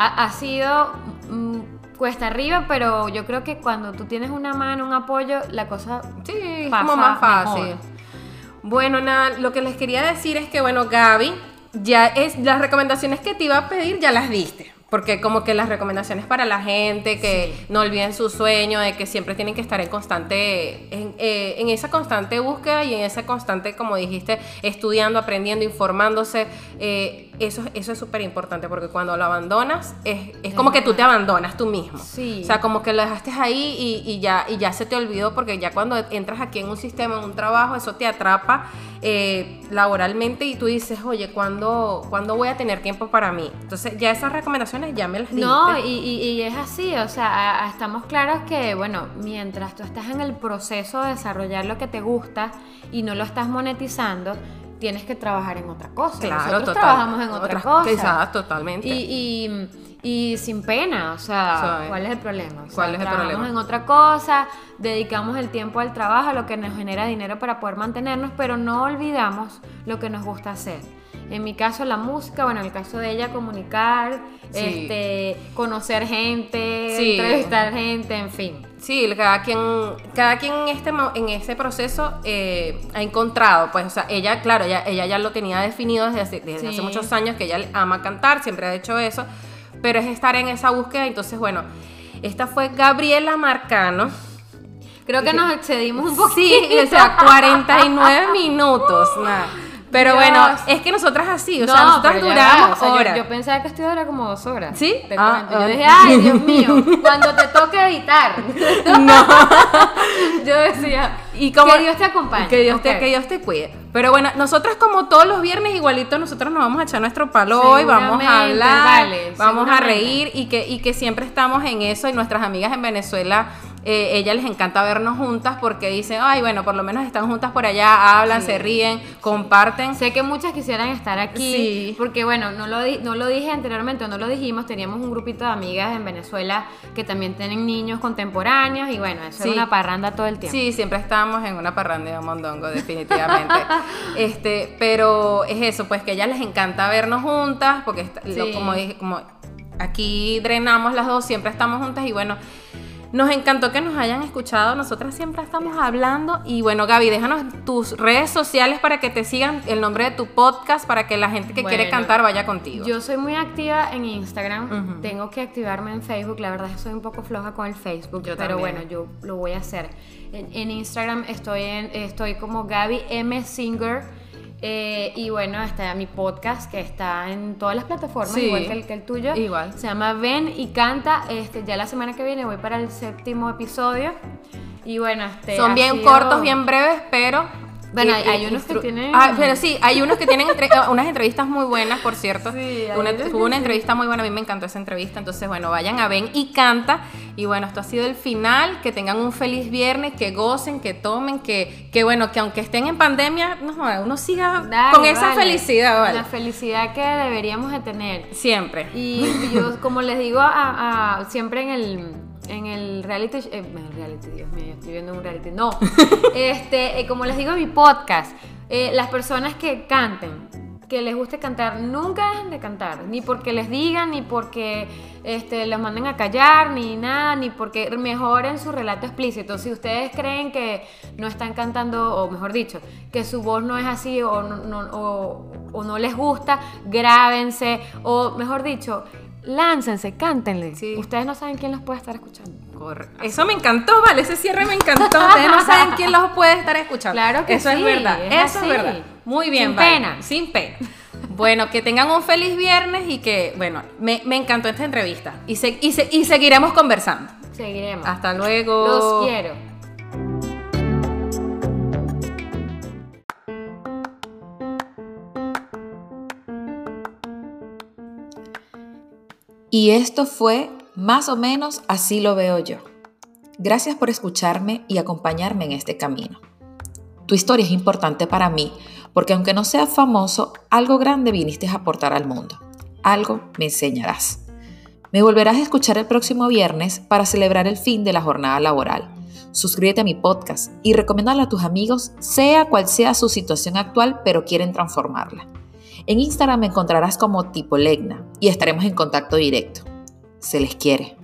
ha, ha sido mm, cuesta arriba, pero yo creo que cuando tú tienes una mano, un apoyo, la cosa Sí, es pasa como más fácil. mejor. Bueno, nada, lo que les quería decir es que, bueno, Gaby, ya es las recomendaciones que te iba a pedir, ya las diste. Porque como que las recomendaciones para la gente, que Sí. no olviden su sueño, de que siempre tienen que estar en constante, en, eh, en esa constante búsqueda y en esa constante, como dijiste, estudiando, aprendiendo, informándose. eh, eso, eso es súper importante porque cuando lo abandonas, es, es como que tú te abandonas tú mismo. Sí. O sea, como que lo dejaste ahí y, y ya, y ya se te olvidó porque ya cuando entras aquí en un sistema, en un trabajo, eso te atrapa eh, laboralmente y tú dices, oye, ¿cuándo, ¿cuándo voy a tener tiempo para mí? Entonces ya esas recomendaciones ya me las diste. No, y, y- y es así, o sea, a- a- estamos claros que, bueno, mientras tú estás en el proceso de desarrollar lo que te gusta y no lo estás monetizando, tienes que trabajar en otra cosa. Claro, Nosotros total. trabajamos en otra Otras- cosa. Exacto, totalmente. Y, y, y sin pena, o sea. ¿cuál es el problema? O sea, ¿Cuál es el trabajamos problema? en otra cosa, dedicamos el tiempo al trabajo, a lo que nos genera dinero para poder mantenernos, pero no olvidamos lo que nos gusta hacer. En mi caso la música, bueno, en el caso de ella comunicar, Sí. este, conocer gente, Sí. entrevistar gente, en fin. Sí, cada quien, cada quien en este en ese proceso eh, ha encontrado, pues, o sea, ella, claro, ella, ella ya lo tenía definido desde, hace, desde hace muchos años que ella ama cantar, siempre ha hecho eso, pero es estar en esa búsqueda. Entonces, bueno, esta fue Gabriela Marcano. Creo que nos excedimos un poco. Sí, o sea, 49 minutos, nada. Pero Dios. bueno, es que nosotras así, o sea, nosotras duramos o sea, horas. Yo, pensaba que esto era como dos horas. ¿Sí? Te Ah, cuento. Yo ah. dije, ay, Dios mío, cuando te toque editar. No. Yo decía, Y como- que Dios te acompañe. Que Dios, te, que Dios te cuide. Pero bueno, nosotras como todos los viernes, igualito nosotros nos vamos a echar nuestro palo hoy, vamos a hablar, vale, vamos a reír y que, y que siempre estamos en eso y nuestras amigas en Venezuela, eh, ellas les encanta vernos juntas porque dicen, ay, bueno, por lo menos están juntas por allá, hablan, Sí. se ríen, comparten. Sé que muchas quisieran estar aquí, Sí. porque bueno, no lo, no lo dije anteriormente, no lo dijimos, teníamos un grupito de amigas en Venezuela que también tienen niños contemporáneos y bueno, eso Sí. es una parranda todo el tiempo. Sí, siempre estamos en una parranda de un mondongo, definitivamente. este, pero es eso, pues que a ellas les encanta vernos juntas, porque está- lo- Sí. como dije, como aquí drenamos las dos, siempre estamos juntas y bueno. Nos encantó que nos hayan escuchado, nosotras siempre estamos hablando y bueno Gaby, déjanos tus redes sociales para que te sigan el nombre de tu podcast, para que la gente que quiere cantar vaya contigo. Yo soy muy activa en Instagram, tengo que activarme en Facebook, la verdad es que soy un poco floja con el Facebook, Yo pero también. bueno, yo lo voy a hacer. En, en Instagram estoy, en, estoy como Gaby M. Singer. Eh, y bueno, está mi podcast que está en todas las plataformas, Sí, igual que el, que el tuyo. igual. Se llama Ven y Canta. Este, ya la semana que viene voy para el séptimo episodio. Y bueno, este, Son bien sido- cortos, bien breves, pero... Bueno, hay- unos que tienen- Ah, pero sí, hay unos que tienen entre- unas entrevistas muy buenas, por cierto. Sí, una, tuvo una entrevista muy buena, a mí me encantó esa entrevista. Entonces, bueno, vayan a Ven y Canta. Y bueno, esto ha sido el final. Que tengan un feliz viernes, que gocen, que tomen, que, que bueno, que aunque estén en pandemia, no, uno siga Dale, con esa vale. felicidad, ¿vale? La felicidad que deberíamos de tener. Siempre. Y yo, como les digo, a, a- siempre en el, en el reality, eh, en el reality, Dios mío, yo estoy viendo un reality, no, este, eh, como les digo en mi podcast, eh, las personas que canten, que les guste cantar, nunca dejen de cantar, ni porque les digan, ni porque este, los manden a callar, ni nada, ni porque mejoren su relato explícito. Si ustedes creen que no están cantando, o mejor dicho, que su voz no es así o no, o, no les gusta, grábense, o mejor dicho, láncense, cántenle. Ustedes no saben quién los puede estar escuchando. Eso me encantó, vale, ese cierre me encantó. Ustedes no saben quién los puede estar escuchando. Claro que Eso es verdad, eso es verdad. Muy bien, Sin pena. Sin pena. Bueno, que tengan un feliz viernes y que, bueno, me, encantó esta entrevista. Y, y, seguiremos conversando. Seguiremos. Hasta luego. Los quiero. Y esto fue más o menos así lo veo yo. Gracias por escucharme y acompañarme en este camino. Tu historia es importante para mí porque aunque no seas famoso, algo grande viniste a aportar al mundo. Algo me enseñarás. Me volverás a escuchar el próximo viernes para celebrar el fin de la jornada laboral. Suscríbete a mi podcast y recomiéndalo a tus amigos, sea cual sea su situación actual, pero quieren transformarla. En Instagram me encontrarás como tipo Legna y estaremos en contacto directo. Se les quiere.